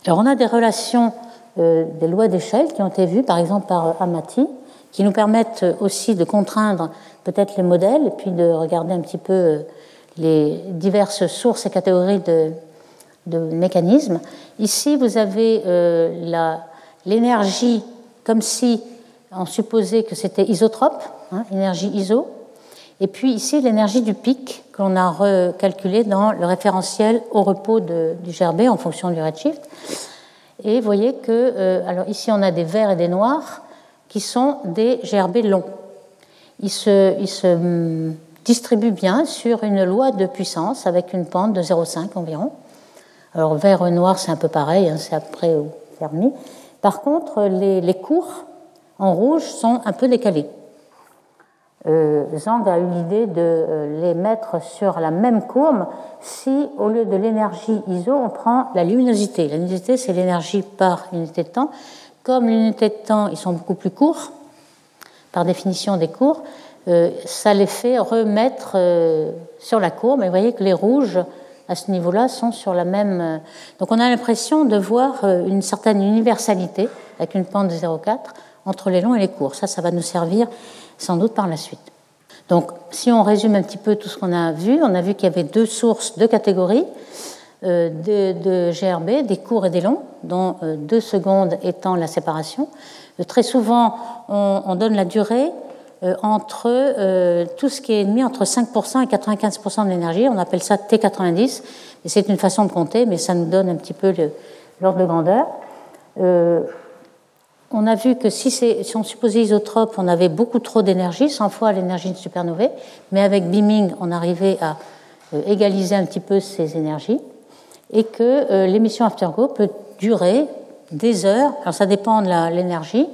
Alors on a des relations, euh, des lois d'échelle qui ont été vues, par exemple par Amati, qui nous permettent aussi de contraindre peut-être les modèles et puis de regarder un petit peu euh, les diverses sources et catégories de mécanismes. Ici, vous avez l'énergie comme si on supposait que c'était isotrope, hein, énergie iso. Et puis ici, l'énergie du pic que l'on a recalculé dans le référentiel au repos du gerbet en fonction du redshift. Et vous voyez que, euh, alors ici, on a des verts et des noirs qui sont des gerbets longs. Ils se, se hum, distribuent bien sur une loi de puissance avec une pente de 0,5 environ. Alors vert et noir, c'est un peu pareil, hein, c'est après au Fermi. Par contre, les, les cours en rouge sont un peu décalés. Euh, Zhang a eu l'idée de euh, les mettre sur la même courbe si, au lieu de l'énergie ISO, on prend la luminosité. La luminosité, c'est l'énergie par unité de temps. Comme l'unité de temps, ils sont beaucoup plus courts, par définition des cours, euh, ça les fait remettre euh, sur la courbe. Et vous voyez que les rouges, à ce niveau-là, sont sur la même. Donc on a l'impression de voir une certaine universalité avec une pente de 0,4 entre les longs et les courts. Ça, ça va nous servir sans doute par la suite. Donc, si on résume un petit peu tout ce qu'on a vu, on a vu qu'il y avait deux sources, deux catégories euh, de, GRB, des courts et des longs, dont euh, deux secondes étant la séparation. Euh, très souvent, on, donne la durée entre tout ce qui est mis entre 5% et 95% de l'énergie. On appelle ça T90. Et c'est une façon de compter, mais ça nous donne un petit peu l'ordre de grandeur on a vu que si, on supposait isotrope, on avait beaucoup trop d'énergie, 100 fois l'énergie de supernovae, mais avec beaming, on arrivait à euh, égaliser un petit peu ces énergies, et que euh, l'émission afterglow peut durer des heures, alors ça dépend de l'énergie,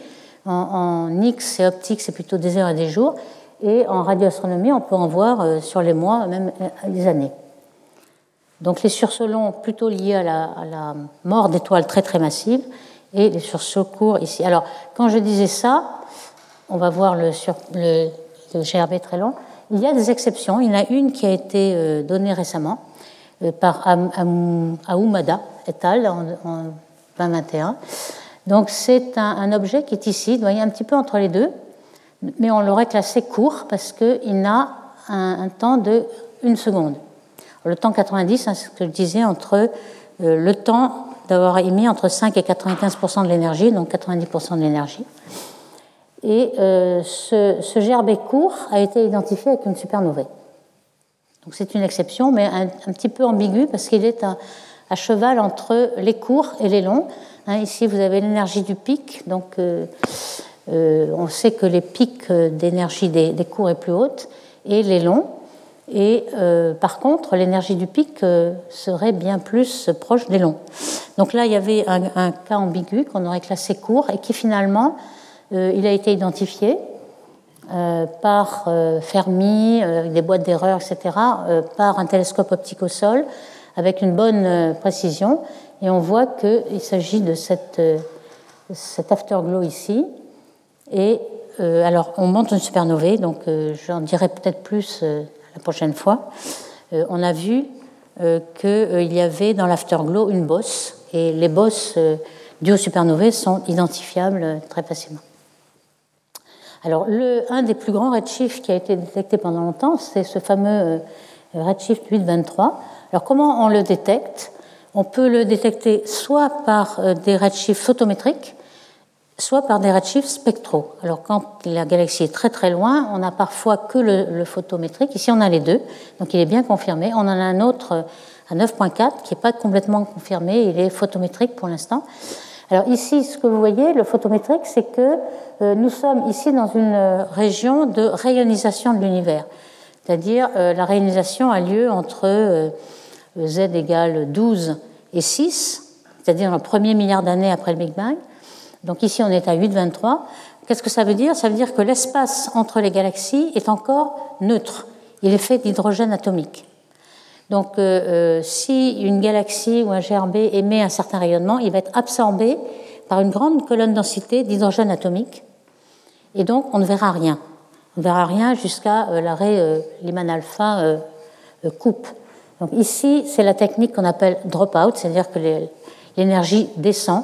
en, X et optique c'est plutôt des heures et des jours, et en radioastronomie on peut en voir euh, sur les mois, même des années. Donc les sursauts longs plutôt liés à la mort d'étoiles très très massives, et les sursauts courts ici. Alors, quand je disais ça, on va voir le, sur, le, GRB très long, il y a des exceptions. Il y en a une qui a été euh, donnée récemment euh, par Aoumada et al. en, 2021. Donc, c'est un, objet qui est ici, vous voyez, un petit peu entre les deux, mais on l'aurait classé court parce qu'il n'a un, temps de une seconde. Le temps 90, c'est ce que je disais, entre euh, le temps d'avoir émis entre 5 et 95% de l'énergie, donc 90 de l'énergie. Et euh, ce, ce, gerbet court a été identifié avec une supernovae. Donc c'est une exception, mais un, petit peu ambigu parce qu'il est à, cheval entre les courts et les longs. Hein, ici, vous avez l'énergie du pic, donc euh, euh, on sait que les pics d'énergie des, des courts est plus haute, et les longs. Et euh, par contre, l'énergie du pic euh, serait bien plus proche des longs. Donc là, il y avait un, cas ambigu qu'on aurait classé court et qui finalement, euh, il a été identifié par Fermi, avec des boîtes d'erreur, etc., par un télescope optique au sol, avec une bonne précision. Et on voit qu'il s'agit de cet afterglow ici. Et alors, on monte une supernovae, donc j'en dirai peut-être plus la prochaine fois, euh, on a vu euh, qu'il euh, y avait dans l'afterglow une bosse, et les bosses dues aux supernovae sont identifiables très facilement. Alors, un des plus grands redshifts qui a été détecté pendant longtemps, c'est ce fameux redshift 823. Alors, comment on le détecte? On peut le détecter soit par des redshifts photométriques, soit par des redshifts spectraux. Alors quand la galaxie est très très loin, on n'a parfois que le, photométrique. Ici, on a les deux, donc il est bien confirmé. On en a un autre à 9.4 qui n'est pas complètement confirmé, il est photométrique pour l'instant. Alors ici, ce que vous voyez, le photométrique, c'est que euh, nous sommes ici dans une région de rayonisation de l'univers. C'est-à-dire euh, la rayonisation a lieu entre euh, z égale 12 et 6, c'est-à-dire le premier milliard d'années après le Big Bang. Donc ici, on est à 8,23. qu'est-ce que ça veut dire? Ça veut dire que l'espace entre les galaxies est encore neutre. Il est fait d'hydrogène atomique. Donc, euh, euh, si une galaxie ou un GRB émet un certain rayonnement, il va être absorbé par une grande colonne densité d'hydrogène atomique. Et donc, on ne verra rien. On ne verra rien jusqu'à euh, l'arrêt Lyman alpha coupe. Donc, ici, c'est la technique qu'on appelle drop-out, c'est-à-dire que l'énergie descend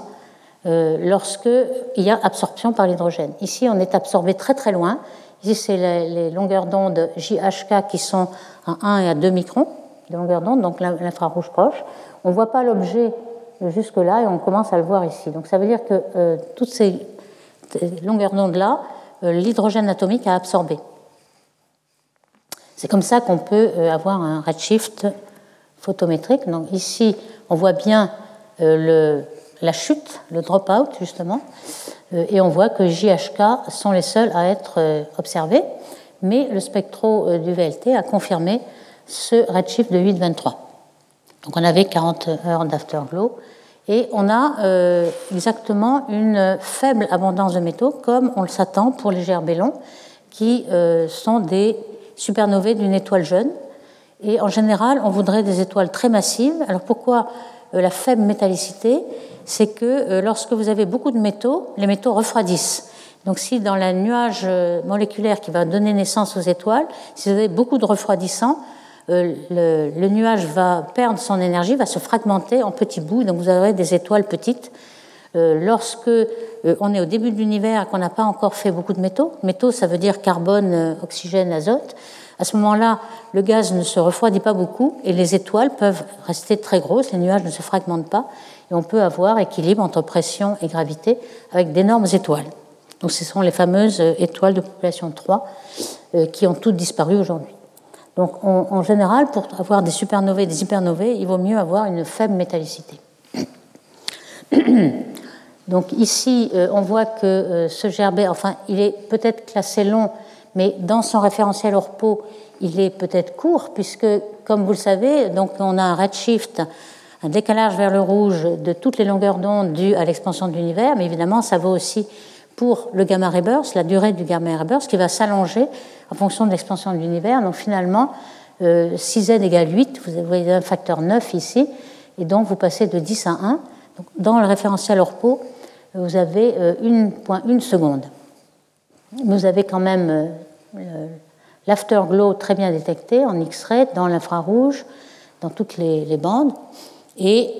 lorsqu'il y a absorption par l'hydrogène. Ici, on est absorbé très très loin. Ici, c'est les, longueurs d'onde JHK qui sont à 1 et à 2 microns de longueur d'onde, donc l'infrarouge proche. On ne voit pas l'objet jusque-là et on commence à le voir ici. Donc ça veut dire que euh, toutes ces longueurs d'onde-là, euh, l'hydrogène atomique a absorbé. C'est comme ça qu'on peut euh, avoir un redshift photométrique. Donc ici, on voit bien le, la chute, le drop-out justement, et on voit que JHK sont les seuls à être observés, mais le spectro du VLT a confirmé ce redshift de 8,23. Donc on avait 40 heures d'afterglow et on a euh, exactement une faible abondance de métaux comme on le s'attend pour les GRB longs qui euh, sont des supernovae d'une étoile jeune. Et en général, on voudrait des étoiles très massives. Alors pourquoi euh, la faible métallicité? C'est que lorsque vous avez beaucoup de métaux, les métaux refroidissent. Donc si dans la nuage moléculaire qui va donner naissance aux étoiles, si vous avez beaucoup de refroidissants, euh, le, nuage va perdre son énergie, va se fragmenter en petits bouts, donc vous aurez des étoiles petites. Euh, lorsque euh, on est au début de l'univers et qu'on n'a pas encore fait beaucoup de métaux, métaux ça veut dire carbone, oxygène, azote, à ce moment-là, le gaz ne se refroidit pas beaucoup et les étoiles peuvent rester très grosses, les nuages ne se fragmentent pas et on peut avoir équilibre entre pression et gravité avec d'énormes étoiles. Donc ce sont les fameuses étoiles de population 3 qui ont toutes disparu aujourd'hui. Donc en général, pour avoir des supernovae et des hypernovae, il vaut mieux avoir une faible métallicité. Donc ici, euh, on voit que euh, ce gerbet, enfin, il est peut-être classé long, mais dans son référentiel Orpo, il est peut-être court, puisque, comme vous le savez, donc on a un redshift, un décalage vers le rouge de toutes les longueurs d'onde dues à l'expansion de l'univers, mais évidemment, ça vaut aussi pour le gamma ray burst, la durée du gamma ray burst, qui va s'allonger en fonction de l'expansion de l'univers. Donc finalement, 6z euh, égale 8, vous voyez un facteur 9 ici, et donc vous passez de 10 à 1. dans le référentiel Orpo, vous avez 1,1 euh, seconde. Vous avez quand même euh, l'afterglow très bien détecté en X-ray, dans l'infrarouge, dans toutes les, bandes. Et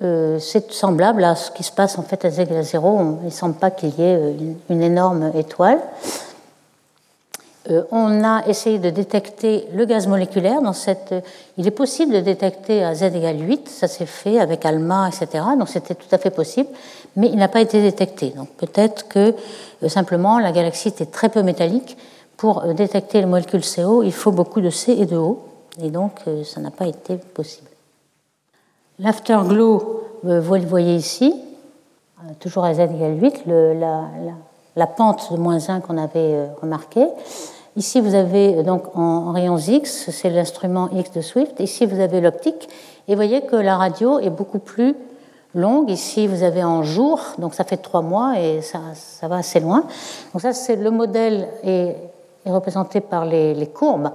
c'est semblable à ce qui se passe en fait à z égale 0. Il ne semble pas qu'il y ait une énorme étoile. Euh, on a essayé de détecter le gaz moléculaire dans cette. Il est possible de détecter à z égale 8, ça s'est fait avec ALMA, etc. Donc c'était tout à fait possible, mais il n'a pas été détecté. Donc peut-être que euh, simplement la galaxie était très peu métallique. Pour euh, détecter les molécules CO, il faut beaucoup de C et de O, et donc ça n'a pas été possible. L'afterglow, vous le voyez ici, toujours à z égale 8, le, la, la pente de moins 1 qu'on avait remarquée. Ici, vous avez euh, donc en rayons X, c'est l'instrument X de Swift. Ici, vous avez l'optique. Et vous voyez que la radio est beaucoup plus longue. Ici, vous avez en jours, donc ça fait trois mois et ça, ça va assez loin. Donc ça, c'est le modèle est, est, représenté par les, courbes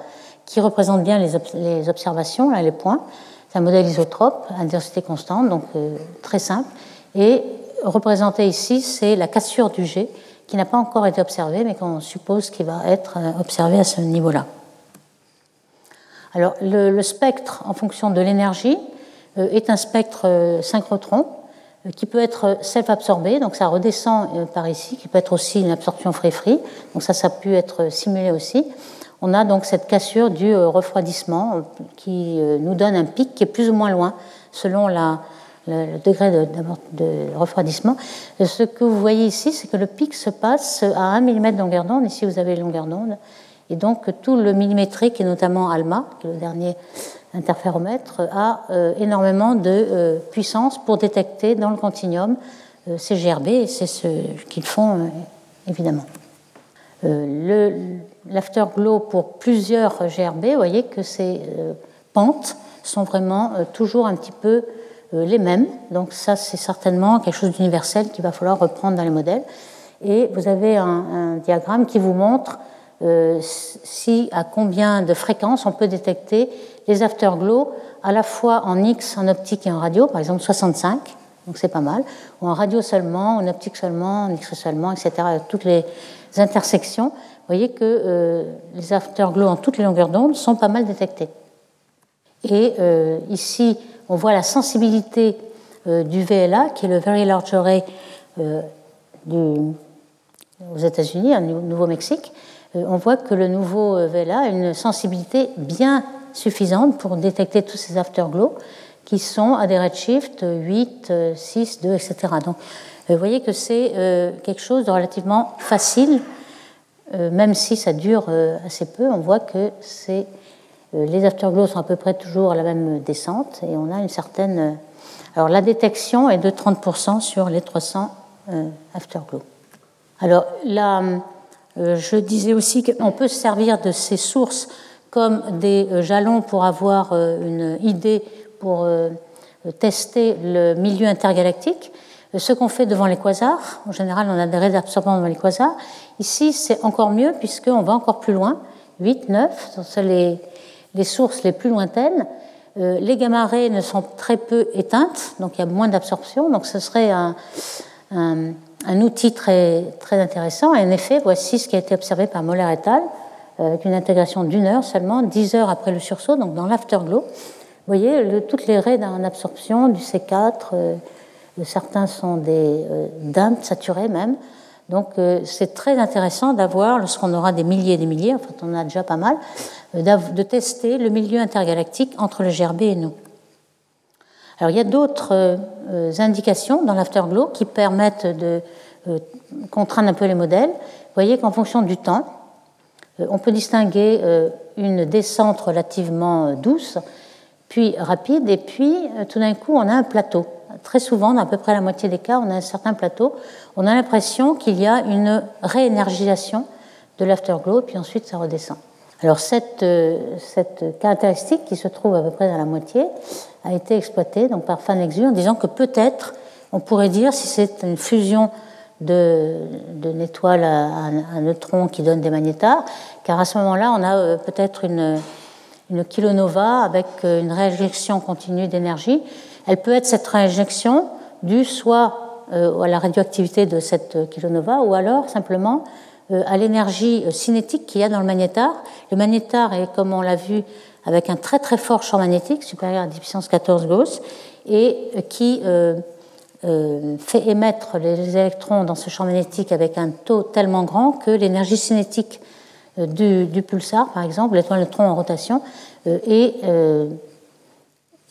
qui représentent bien les, observations, là, les points. C'est un modèle isotrope à densité constante, donc euh, très simple. Et représenté ici, c'est la cassure du G qui n'a pas encore été observé, mais qu'on suppose qu'il va être euh, observé à ce niveau-là. Alors, le, spectre en fonction de l'énergie euh, est un spectre euh, synchrotron qui peut être self-absorbé, donc ça redescend par ici, qui peut être aussi une absorption free-free, donc ça, ça a pu être simulé aussi. On a donc cette cassure du refroidissement qui nous donne un pic qui est plus ou moins loin selon la, le, degré de, refroidissement. Ce que vous voyez ici, c'est que le pic se passe à 1 mm de longueur d'onde. Ici, vous avez longueur d'onde. Et donc, tout le millimétrique, et notamment ALMA, qui est le dernier interféromètre, a euh, énormément de euh, puissance pour détecter dans le continuum euh, ces GRB, et c'est ce qu'ils font, évidemment. L'afterglow pour plusieurs GRB, vous voyez que ces pentes sont vraiment toujours un petit peu les mêmes. Donc ça, c'est certainement quelque chose d'universel qu'il va falloir reprendre dans les modèles. Et vous avez un, diagramme qui vous montre si à combien de fréquences on peut détecter les afterglows à la fois en X, en optique et en radio, par exemple 65, donc c'est pas mal, ou en radio seulement, en optique seulement, en X seulement, etc., toutes les intersections. Vous voyez que les afterglows en toutes les longueurs d'onde sont pas mal détectés. Et euh, ici, on voit la sensibilité euh, du VLA, qui est le Very Large Array euh, aux États-Unis, au Nouveau-Mexique. on voit que le nouveau VLA a une sensibilité bien suffisante pour détecter tous ces afterglows qui sont à des redshifts 8, 6, 2, etc. Donc, vous voyez que c'est quelque chose de relativement facile, même si ça dure assez peu, on voit que c'est les afterglows sont à peu près toujours à la même descente et on a une certaine. Euh, alors la détection est de 30% sur les 300 euh, afterglows. Alors là, je disais aussi qu'on peut se servir de ces sources comme des jalons pour avoir une idée pour tester le milieu intergalactique. Ce qu'on fait devant les quasars, en général on a des raies absorbants devant les quasars. Ici c'est encore mieux puisqu'on va encore plus loin, 8, 9, c'est les, les sources les plus lointaines, euh, les gamma-rays ne sont très peu éteintes, donc il y a moins d'absorption, donc ce serait un, outil très, intéressant. Et en effet, voici ce qui a été observé par Moller et al., avec une intégration d'une heure seulement, 10 heures après le sursaut, donc dans l'afterglow. Vous voyez, toutes les raies en absorption, du C4, euh, certains sont des euh, dindes saturées même. Donc c'est très intéressant d'avoir, lorsqu'on aura des milliers et des milliers, en fait on en a déjà pas mal, de tester le milieu intergalactique entre le GRB et nous. Alors, il y a d'autres euh, indications dans l'afterglow qui permettent de euh, contraindre un peu les modèles. Vous voyez qu'en fonction du temps, euh, on peut distinguer une descente relativement douce, puis rapide, et puis tout d'un coup, on a un plateau. Très souvent, dans à peu près la moitié des cas, on a un certain plateau. On a l'impression qu'il y a une réénergisation de l'afterglow, puis ensuite ça redescend. Alors cette, euh, caractéristique qui se trouve à peu près dans la moitié a été exploitée donc, par Fanexu en disant que peut-être on pourrait dire si c'est une fusion d'une étoile à, un neutron qui donne des magnétars, car à ce moment-là on a euh, peut-être une, une kilonova avec euh, une réinjection continue d'énergie. Elle peut être cette réinjection due soit à la radioactivité de cette kilonova ou alors simplement euh, à l'énergie euh, cinétique qu'il y a dans le magnétar. Le magnétar est, comme on l'a vu, avec un très très fort champ magnétique, supérieur à 10 puissance 14 Gauss, et euh, qui fait émettre les électrons dans ce champ magnétique avec un taux tellement grand que l'énergie cinétique du, pulsar, par exemple, l'étoile neutron en rotation, est,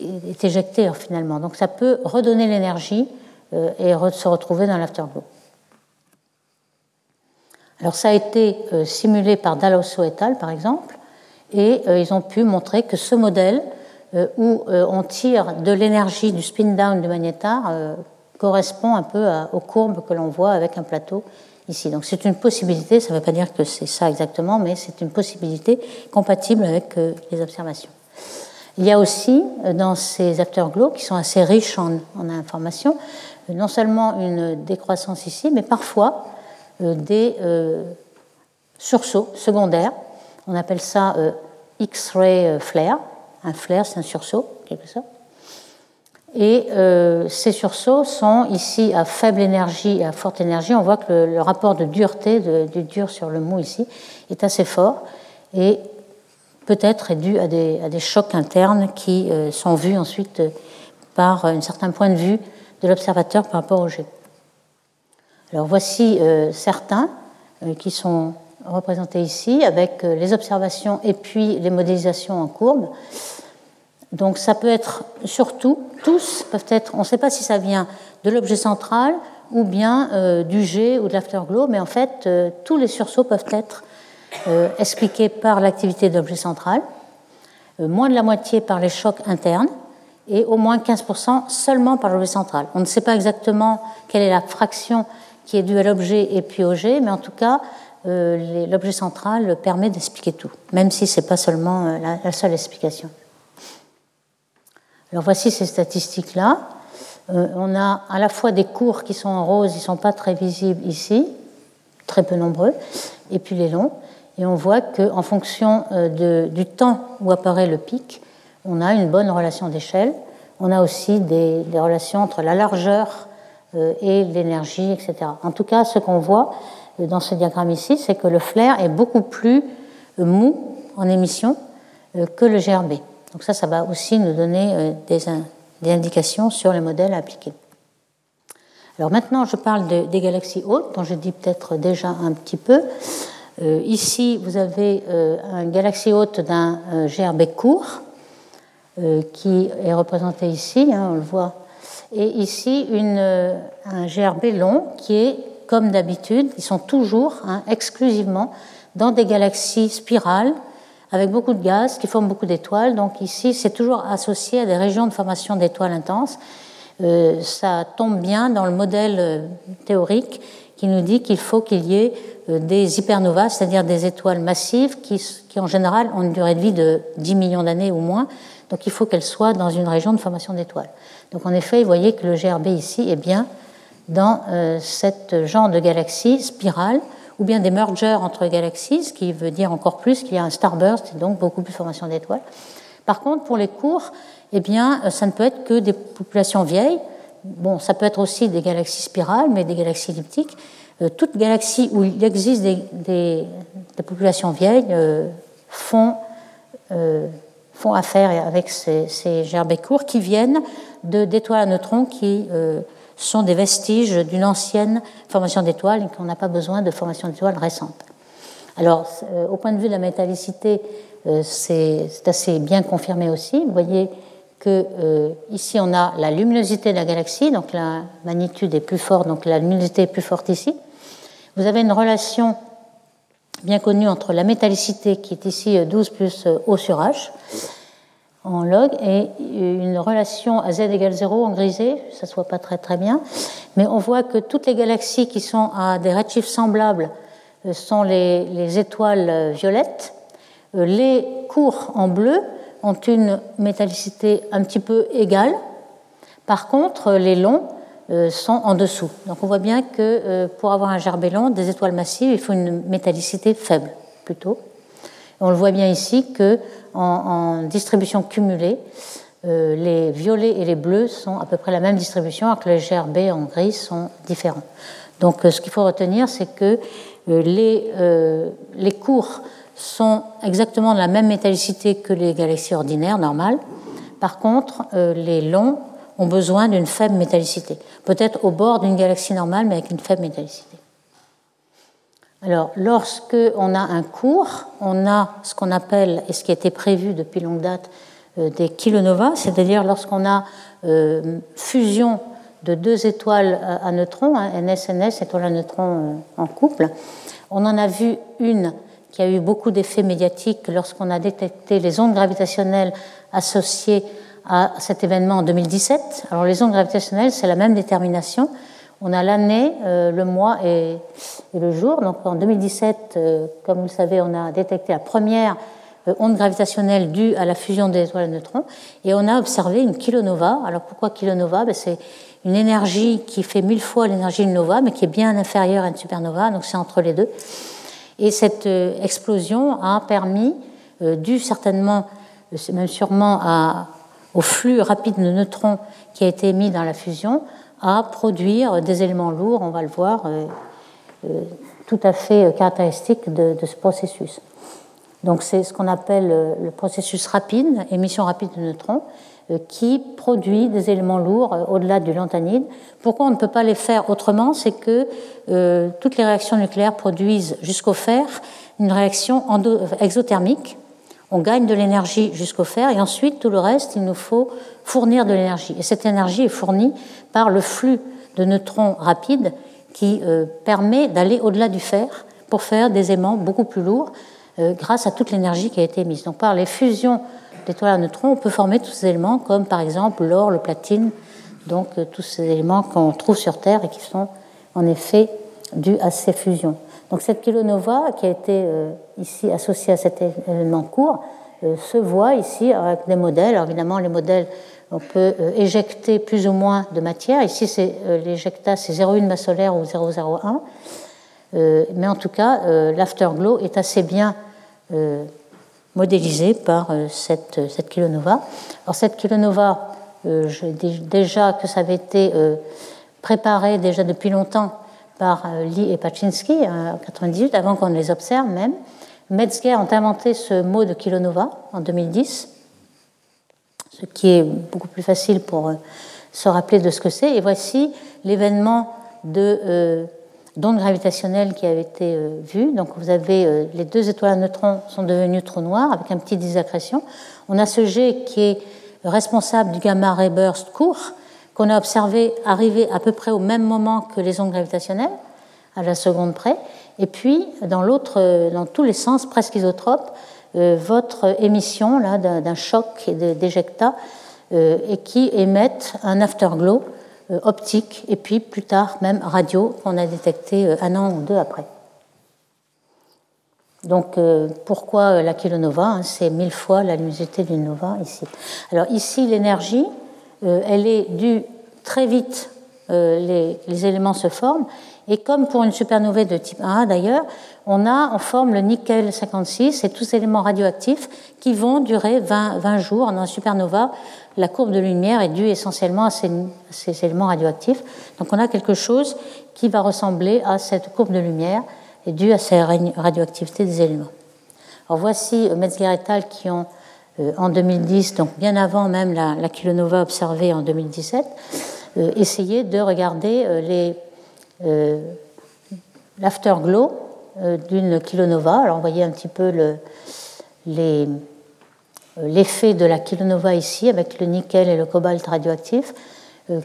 est éjectée finalement. Donc ça peut redonner l'énergie et se retrouver dans l'afterglow. Alors ça a été euh, simulé par Dalosso et al. par exemple, et euh, ils ont pu montrer que ce modèle euh, où on tire de l'énergie du spin down du magnétar correspond un peu aux courbes que l'on voit avec un plateau ici. Donc c'est une possibilité, ça ne veut pas dire que c'est ça exactement, mais c'est une possibilité compatible avec les observations. Il y a aussi dans ces afterglows, qui sont assez riches en, en informations, non seulement une décroissance ici, mais parfois euh, des euh, sursauts secondaires. On appelle ça euh, X-ray flare. Un flare, c'est un sursaut, quelque sorte. Et ces sursauts sont ici à faible énergie et à forte énergie. On voit que le, rapport de dureté, du dur sur le mou ici, est assez fort et peut-être est dû à des, chocs internes qui sont vus ensuite par un certain point de vue de l'observateur par rapport au jet. Alors voici euh, certains euh, qui sont représentés ici avec euh, les observations et puis les modélisations en courbe. Donc ça peut être surtout, tous peuvent être, on ne sait pas si ça vient de l'objet central ou bien du jet ou de l'afterglow, mais en fait tous les sursauts peuvent être expliqués par l'activité de l'objet central, moins de la moitié par les chocs internes et au moins 15% seulement par l'objet central. On ne sait pas exactement quelle est la fraction qui est dû à l'objet et puis au jet, mais en tout cas, euh, l'objet central permet d'expliquer tout, même si ce n'est pas seulement euh, la, seule explication. Alors voici ces statistiques-là. Euh, on a à la fois des cours qui sont en rose, ils ne sont pas très visibles ici, très peu nombreux, et puis les longs. Et on voit qu'en fonction du temps où apparaît le pic, on a une bonne relation d'échelle. On a aussi des, relations entre la largeur et l'énergie, etc. En tout cas, ce qu'on voit dans ce diagramme ici, c'est que le flair est beaucoup plus mou en émission que le GRB. Donc ça, ça va aussi nous donner des indications sur les modèles à appliquer. Alors maintenant, je parle des galaxies hautes, dont je dis peut-être déjà un petit peu. Euh, ici, vous avez euh, une galaxie haute d'un euh, GRB court, qui est représenté ici, hein, on le voit. Et ici, un GRB long, qui est, comme d'habitude, ils sont toujours hein, exclusivement dans des galaxies spirales, avec beaucoup de gaz, qui forment beaucoup d'étoiles. Donc ici, c'est toujours associé à des régions de formation d'étoiles intenses. Ça tombe bien dans le modèle théorique qui nous dit qu'il faut qu'il y ait euh, des hypernovas, c'est-à-dire des étoiles massives qui, qui, en général ont une durée de vie de 10 millions d'années ou moins. Donc il faut qu'elles soient dans une région de formation d'étoiles. Donc en effet, vous voyez que le GRB ici est bien dans euh, cette genre de galaxie spirale ou bien des mergers entre galaxies, ce qui veut dire encore plus qu'il y a un starburst et donc beaucoup plus de formation d'étoiles. Par contre, pour les cours, eh bien, euh, ça ne peut être que des populations vieilles. Bon, ça peut être aussi des galaxies spirales, mais des galaxies elliptiques. Euh, toute galaxie où il existe des, populations vieilles euh, font, euh, font affaire avec ces, ces gerbes courts qui viennent d'étoiles à neutrons qui euh, sont des vestiges d'une ancienne formation d'étoiles et qu'on n'a pas besoin de formation d'étoiles récentes. Alors, au point de vue de la métallicité, c'est assez bien confirmé aussi. Vous voyez euh, ici on a la luminosité de la galaxie, donc la magnitude est plus forte, donc la luminosité est plus forte ici. Vous avez une relation bien connue entre la métallicité qui est ici 12 plus O sur H en log et une relation à z égale 0 en grisé, ça ne se voit pas très très bien, mais on voit que toutes les galaxies qui sont à des redshifts semblables euh, sont les, les étoiles violettes. Euh, les cours en bleu ont une métallicité un petit peu égale. Par contre, les longs euh, sont en dessous. Donc on voit bien que pour avoir un gerbet long, des étoiles massives, il faut une métallicité faible plutôt. On le voit bien ici que en, distribution cumulée, euh, les violets et les bleus sont à peu près la même distribution, alors que les GRB en gris sont différents. Donc euh, ce qu'il faut retenir, c'est que euh, les, euh, les cours sont exactement de la même métallicité que les galaxies ordinaires, normales. Par contre, euh, les longs ont besoin d'une faible métallicité. Peut-être au bord d'une galaxie normale, mais avec une faible métallicité. Alors, lorsque on a un cours, on a ce qu'on appelle, et ce qui a été prévu depuis longue date, euh, des kilonovas, c'est-à-dire lorsqu'on a euh, fusion de deux étoiles à neutrons, hein, NS-NS, étoiles à neutrons en couple. On en a vu une qui a eu beaucoup d'effets médiatiques lorsqu'on a détecté les ondes gravitationnelles associées à cet événement en 2017. Alors les ondes gravitationnelles, c'est la même détermination. On a l'année, euh, le mois et, le jour. Donc en 2017, euh, comme vous le savez, on a détecté la première euh, onde gravitationnelle due à la fusion des étoiles à neutrons et on a observé une kilonova. Alors pourquoi kilonova? Ben, C'est une énergie qui fait mille fois l'énergie d'une nova, mais qui est bien inférieure à une supernova, donc c'est entre les deux. Et cette euh, explosion a permis, euh, dû certainement, même sûrement au flux rapide de neutrons qui a été émis dans la fusion, à produire des éléments lourds, on va le voir, euh, euh, tout à fait caractéristiques de, ce processus. Donc c'est ce qu'on appelle le processus rapide, émission rapide de neutrons, euh, qui produit des éléments lourds euh, au-delà du lantanide. Pourquoi on ne peut pas les faire autrement? C'est que euh, toutes les réactions nucléaires produisent jusqu'au fer une réaction exothermique. On gagne de l'énergie jusqu'au fer et ensuite tout le reste, il nous faut fournir de l'énergie. Et cette énergie est fournie par le flux de neutrons rapides qui euh, permet d'aller au-delà du fer pour faire des aimants beaucoup plus lourds euh, grâce à toute l'énergie qui a été émise. Donc par les fusions d'étoiles à neutrons, on peut former tous ces éléments comme par exemple l'or, le platine, donc euh, tous ces éléments qu'on trouve sur Terre et qui sont en effet dus à ces fusions. Donc cette kilonova qui a été euh, ici associée à cet élément court euh, se voit ici avec des modèles. Alors évidemment, les modèles, on peut éjecter plus ou moins de matière. Ici, c'est l'éjecta, c'est 0,1 masse solaire ou 0,01. mais en tout cas, l'afterglow est assez bien modélisé par cette, cette kilonova. Alors cette kilonova, je dis déjà que ça avait été préparé déjà depuis longtemps par Lee et Paczynski en 98, avant qu'on les observe même. Metzger a inventé ce mot de kilonova en 2010, ce qui est beaucoup plus facile pour se rappeler de ce que c'est. Et voici l'événement de euh, d'onde gravitationnelle qui avait été euh, vu. Donc vous avez euh, les deux étoiles à neutrons sont devenues trous noirs avec un petit disaccrétion. On a ce jet qui est responsable du gamma ray burst court qu'on a observé arriver à peu près au même moment que les ondes gravitationnelles, à la seconde près. Et puis, dans, l'autre, dans tous les sens, presque isotrope, votre émission là, d'un, choc et d'éjecta euh, et qui émettent un afterglow euh, optique et puis plus tard même radio qu'on a détecté euh, un an ou deux après. Donc pourquoi la kilonova hein, C'est mille fois la luminosité d'une nova ici. Alors ici l'énergie, elle est due très vite, les, éléments se forment et comme pour une supernovae de type 1 d'ailleurs, on a en forme le nickel 56 et tous ces éléments radioactifs qui vont durer 20, 20 jours. Dans la supernova, la courbe de lumière est due essentiellement à ces, ces, éléments radioactifs. Donc on a quelque chose qui va ressembler à cette courbe de lumière et due à cette radioactivité des éléments. Alors voici euh, Metzger et al. qui ont euh, en 2010, donc bien avant même la, kilonova observée en 2017, euh, essayé de regarder les l'afterglow d'une kilonova. Alors, vous voyez un petit peu euh, l'effet de la kilonova ici avec le nickel et le cobalt radioactif,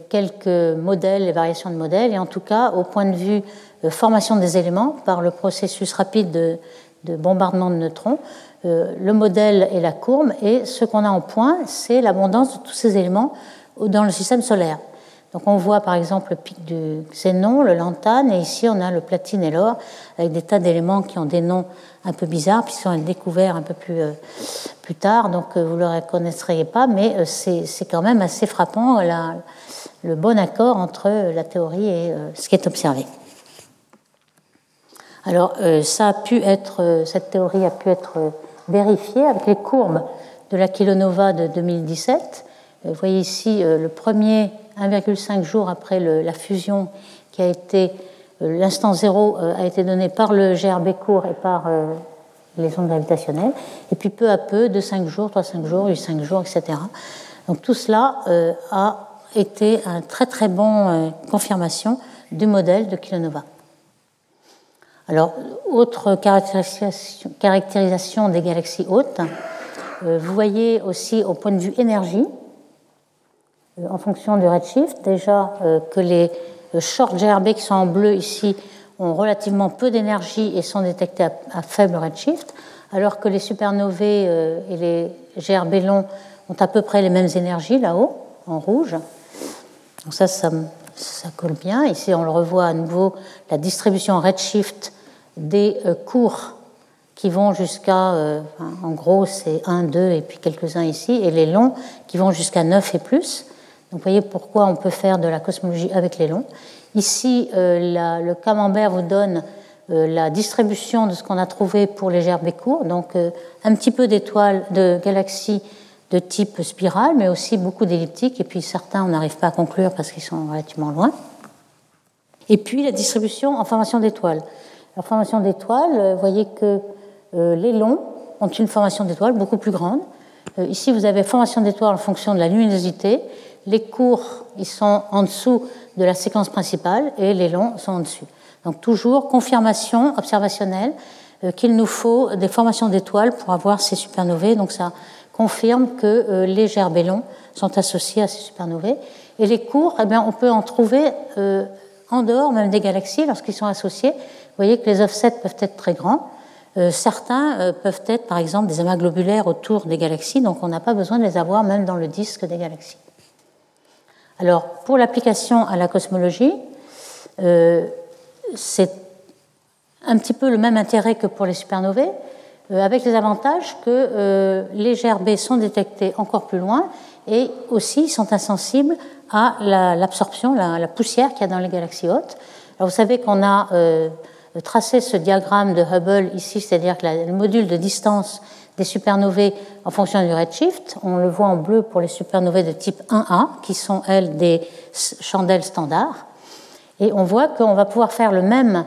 quelques modèles, les variations de modèles, et en tout cas, au point de vue formation des éléments par le processus rapide de, de bombardement de neutrons, le modèle est la courbe, et ce qu'on a en point, c'est l'abondance de tous ces éléments dans le système solaire. Donc on voit par exemple le pic du xénon, le lantane, et ici on a le platine et l'or, avec des tas d'éléments qui ont des noms un peu bizarres, puis sont découverts un peu plus, euh, plus tard, donc euh, vous ne le reconnaîtriez pas, mais euh, c'est quand même assez frappant le bon accord entre la théorie et ce qui est observé. Alors ça a pu être, cette théorie a pu être vérifiée avec les courbes de la kilonova de 2017. Vous voyez ici le premier 1,5 jours après la fusion qui a été, euh, l'instant zéro euh, a été donné par le GRB court et par euh, les ondes gravitationnelles, et puis peu à peu, de 5 jours, 3-5 jours, 8-5 jours, etc. Donc tout cela a été une très très bonne confirmation du modèle de kilonova. Alors, autre caractérisation, des galaxies hautes, vous voyez aussi au point de vue énergie, en fonction du redshift. Déjà euh, que les euh, short GRB qui sont en bleu ici ont relativement peu d'énergie et sont détectés à, faible redshift, alors que les supernovae et les GRB longs ont à peu près les mêmes énergies là-haut, en rouge. Donc ça, ça, colle bien. Ici, on le revoit à nouveau, la distribution redshift des cours qui vont jusqu'à, en gros, c'est 1, 2 et puis quelques-uns ici, et les longs qui vont jusqu'à 9 et plus. Donc vous voyez pourquoi on peut faire de la cosmologie avec les longs. Ici, euh, le camembert vous donne euh, la distribution de ce qu'on a trouvé pour les gerbes courts, donc euh, un petit peu d'étoiles, de galaxies de type spirale, mais aussi beaucoup d'elliptiques, et puis certains on n'arrive pas à conclure parce qu'ils sont relativement loin. Et puis la distribution en formation d'étoiles. La formation d'étoiles, vous voyez que les longs ont une formation d'étoiles beaucoup plus grande. Ici, vous avez formation d'étoiles en fonction de la luminosité, les courts ils sont en dessous de la séquence principale et les longs sont en dessus. Donc toujours confirmation observationnelle euh, qu'il nous faut des formations d'étoiles pour avoir ces supernovae. Donc ça confirme que euh, les gerbes longs sont associés à ces supernovae. Et les courts, eh bien, on peut en trouver euh, en dehors même des galaxies lorsqu'ils sont associés. Vous voyez que les offsets peuvent être très grands. certains peuvent être, par exemple, des amas globulaires autour des galaxies, donc on n'a pas besoin de les avoir même dans le disque des galaxies. Alors, pour l'application à la cosmologie, euh, c'est un petit peu le même intérêt que pour les supernovae, euh, avec les avantages que euh, les GRB sont détectés encore plus loin et aussi sont insensibles à l'absorption, la, poussière qu'il y a dans les galaxies hautes. Alors, vous savez qu'on a tracer ce diagramme de Hubble ici, c'est-à-dire que le module de distance des supernovae en fonction du redshift. On le voit en bleu pour les supernovae de type 1A, qui sont, elles, des chandelles standards. Et on voit qu'on va pouvoir faire le même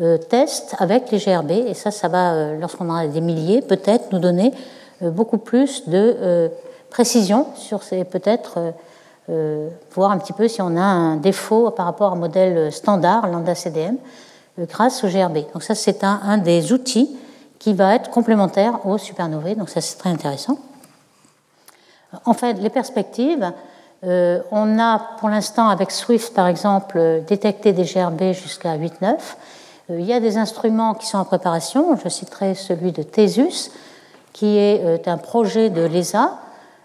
euh, test avec les GRB, et ça, ça va, euh, lorsqu'on en a des milliers, peut-être nous donner euh, beaucoup plus de précision sur ces, peut-être voir un petit peu si on a un défaut par rapport à un modèle standard, lambda CDM, grâce au GRB. Donc ça, c'est un, un des outils qui va être complémentaire aux supernovae, donc ça c'est très intéressant. En fait, les perspectives, euh, on a pour l'instant avec Swift par exemple détecté des GRB jusqu'à 8-9. Euh, il y a des instruments qui sont en préparation, je citerai celui de TESUS, qui est euh, un projet de l'ESA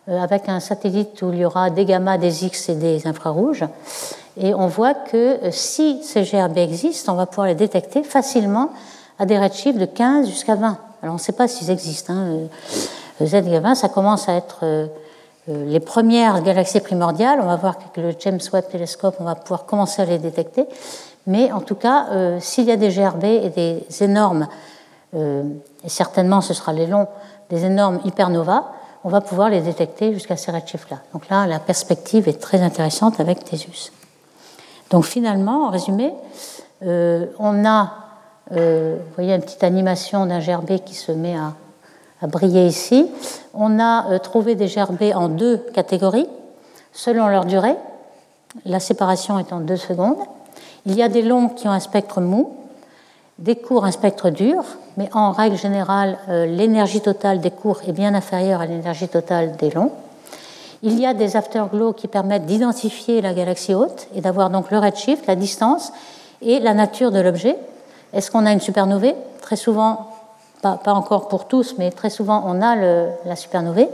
avec un satellite où il y aura des gamma, des X et des infrarouges. Et on voit que si ces GRB existent, on va pouvoir les détecter facilement à des redshifts de 15 jusqu'à 20. Alors on ne sait pas s'ils existent. Hein. Euh, Z 20, ça commence à être euh, euh, les premières galaxies primordiales. On va voir qu'avec le James Webb Telescope, on va pouvoir commencer à les détecter. Mais en tout cas, s'il y a des GRB et des énormes, et certainement ce sera les longs, des énormes hypernovas, on va pouvoir les détecter jusqu'à ces redshifts-là. Donc là, la perspective est très intéressante avec TESUS. Donc finalement, en résumé, on a euh, vous voyez une petite animation d'un gerbet qui se met à, briller ici. On a euh, trouvé des gerbets en deux catégories, selon leur durée. La séparation est en deux secondes. Il y a des longs qui ont un spectre mou, des courts un spectre dur, mais en règle générale, euh, l'énergie totale des courts est bien inférieure à l'énergie totale des longs. Il y a des afterglows qui permettent d'identifier la galaxie haute et d'avoir donc le redshift, la distance et la nature de l'objet. Est-ce qu'on a une supernovae Très souvent, pas, encore pour tous, mais très souvent on a la supernovae.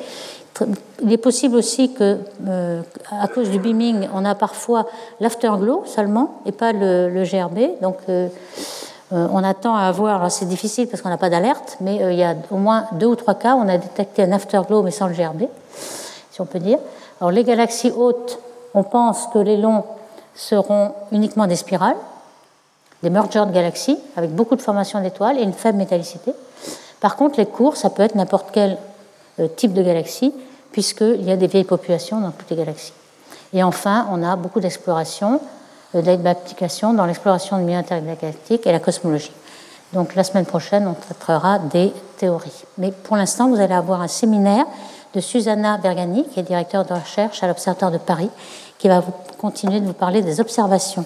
Il est possible aussi que, euh, à cause du beaming, on a parfois l'afterglow seulement et pas le, GRB. Donc, euh, euh, on attend à avoir. C'est difficile parce qu'on n'a pas d'alerte, mais il y a au moins deux ou trois cas où on a détecté un afterglow mais sans le GRB, si on peut dire. Alors, les galaxies hautes, on pense que les longs seront uniquement des spirales des mergers de galaxies avec beaucoup de formation d'étoiles et une faible métallicité. Par contre, les courts, ça peut être n'importe quel euh, type de galaxie, puisqu'il y a des vieilles populations dans toutes les galaxies. Et enfin, on a beaucoup d'exploration, euh, d'applications dans l'exploration de milieu intergalactique et la cosmologie. Donc la semaine prochaine, on traitera des théories. Mais pour l'instant, vous allez avoir un séminaire de Susanna Bergani, qui est directeur de recherche à l'Observatoire de Paris, qui va continuer de vous parler des observations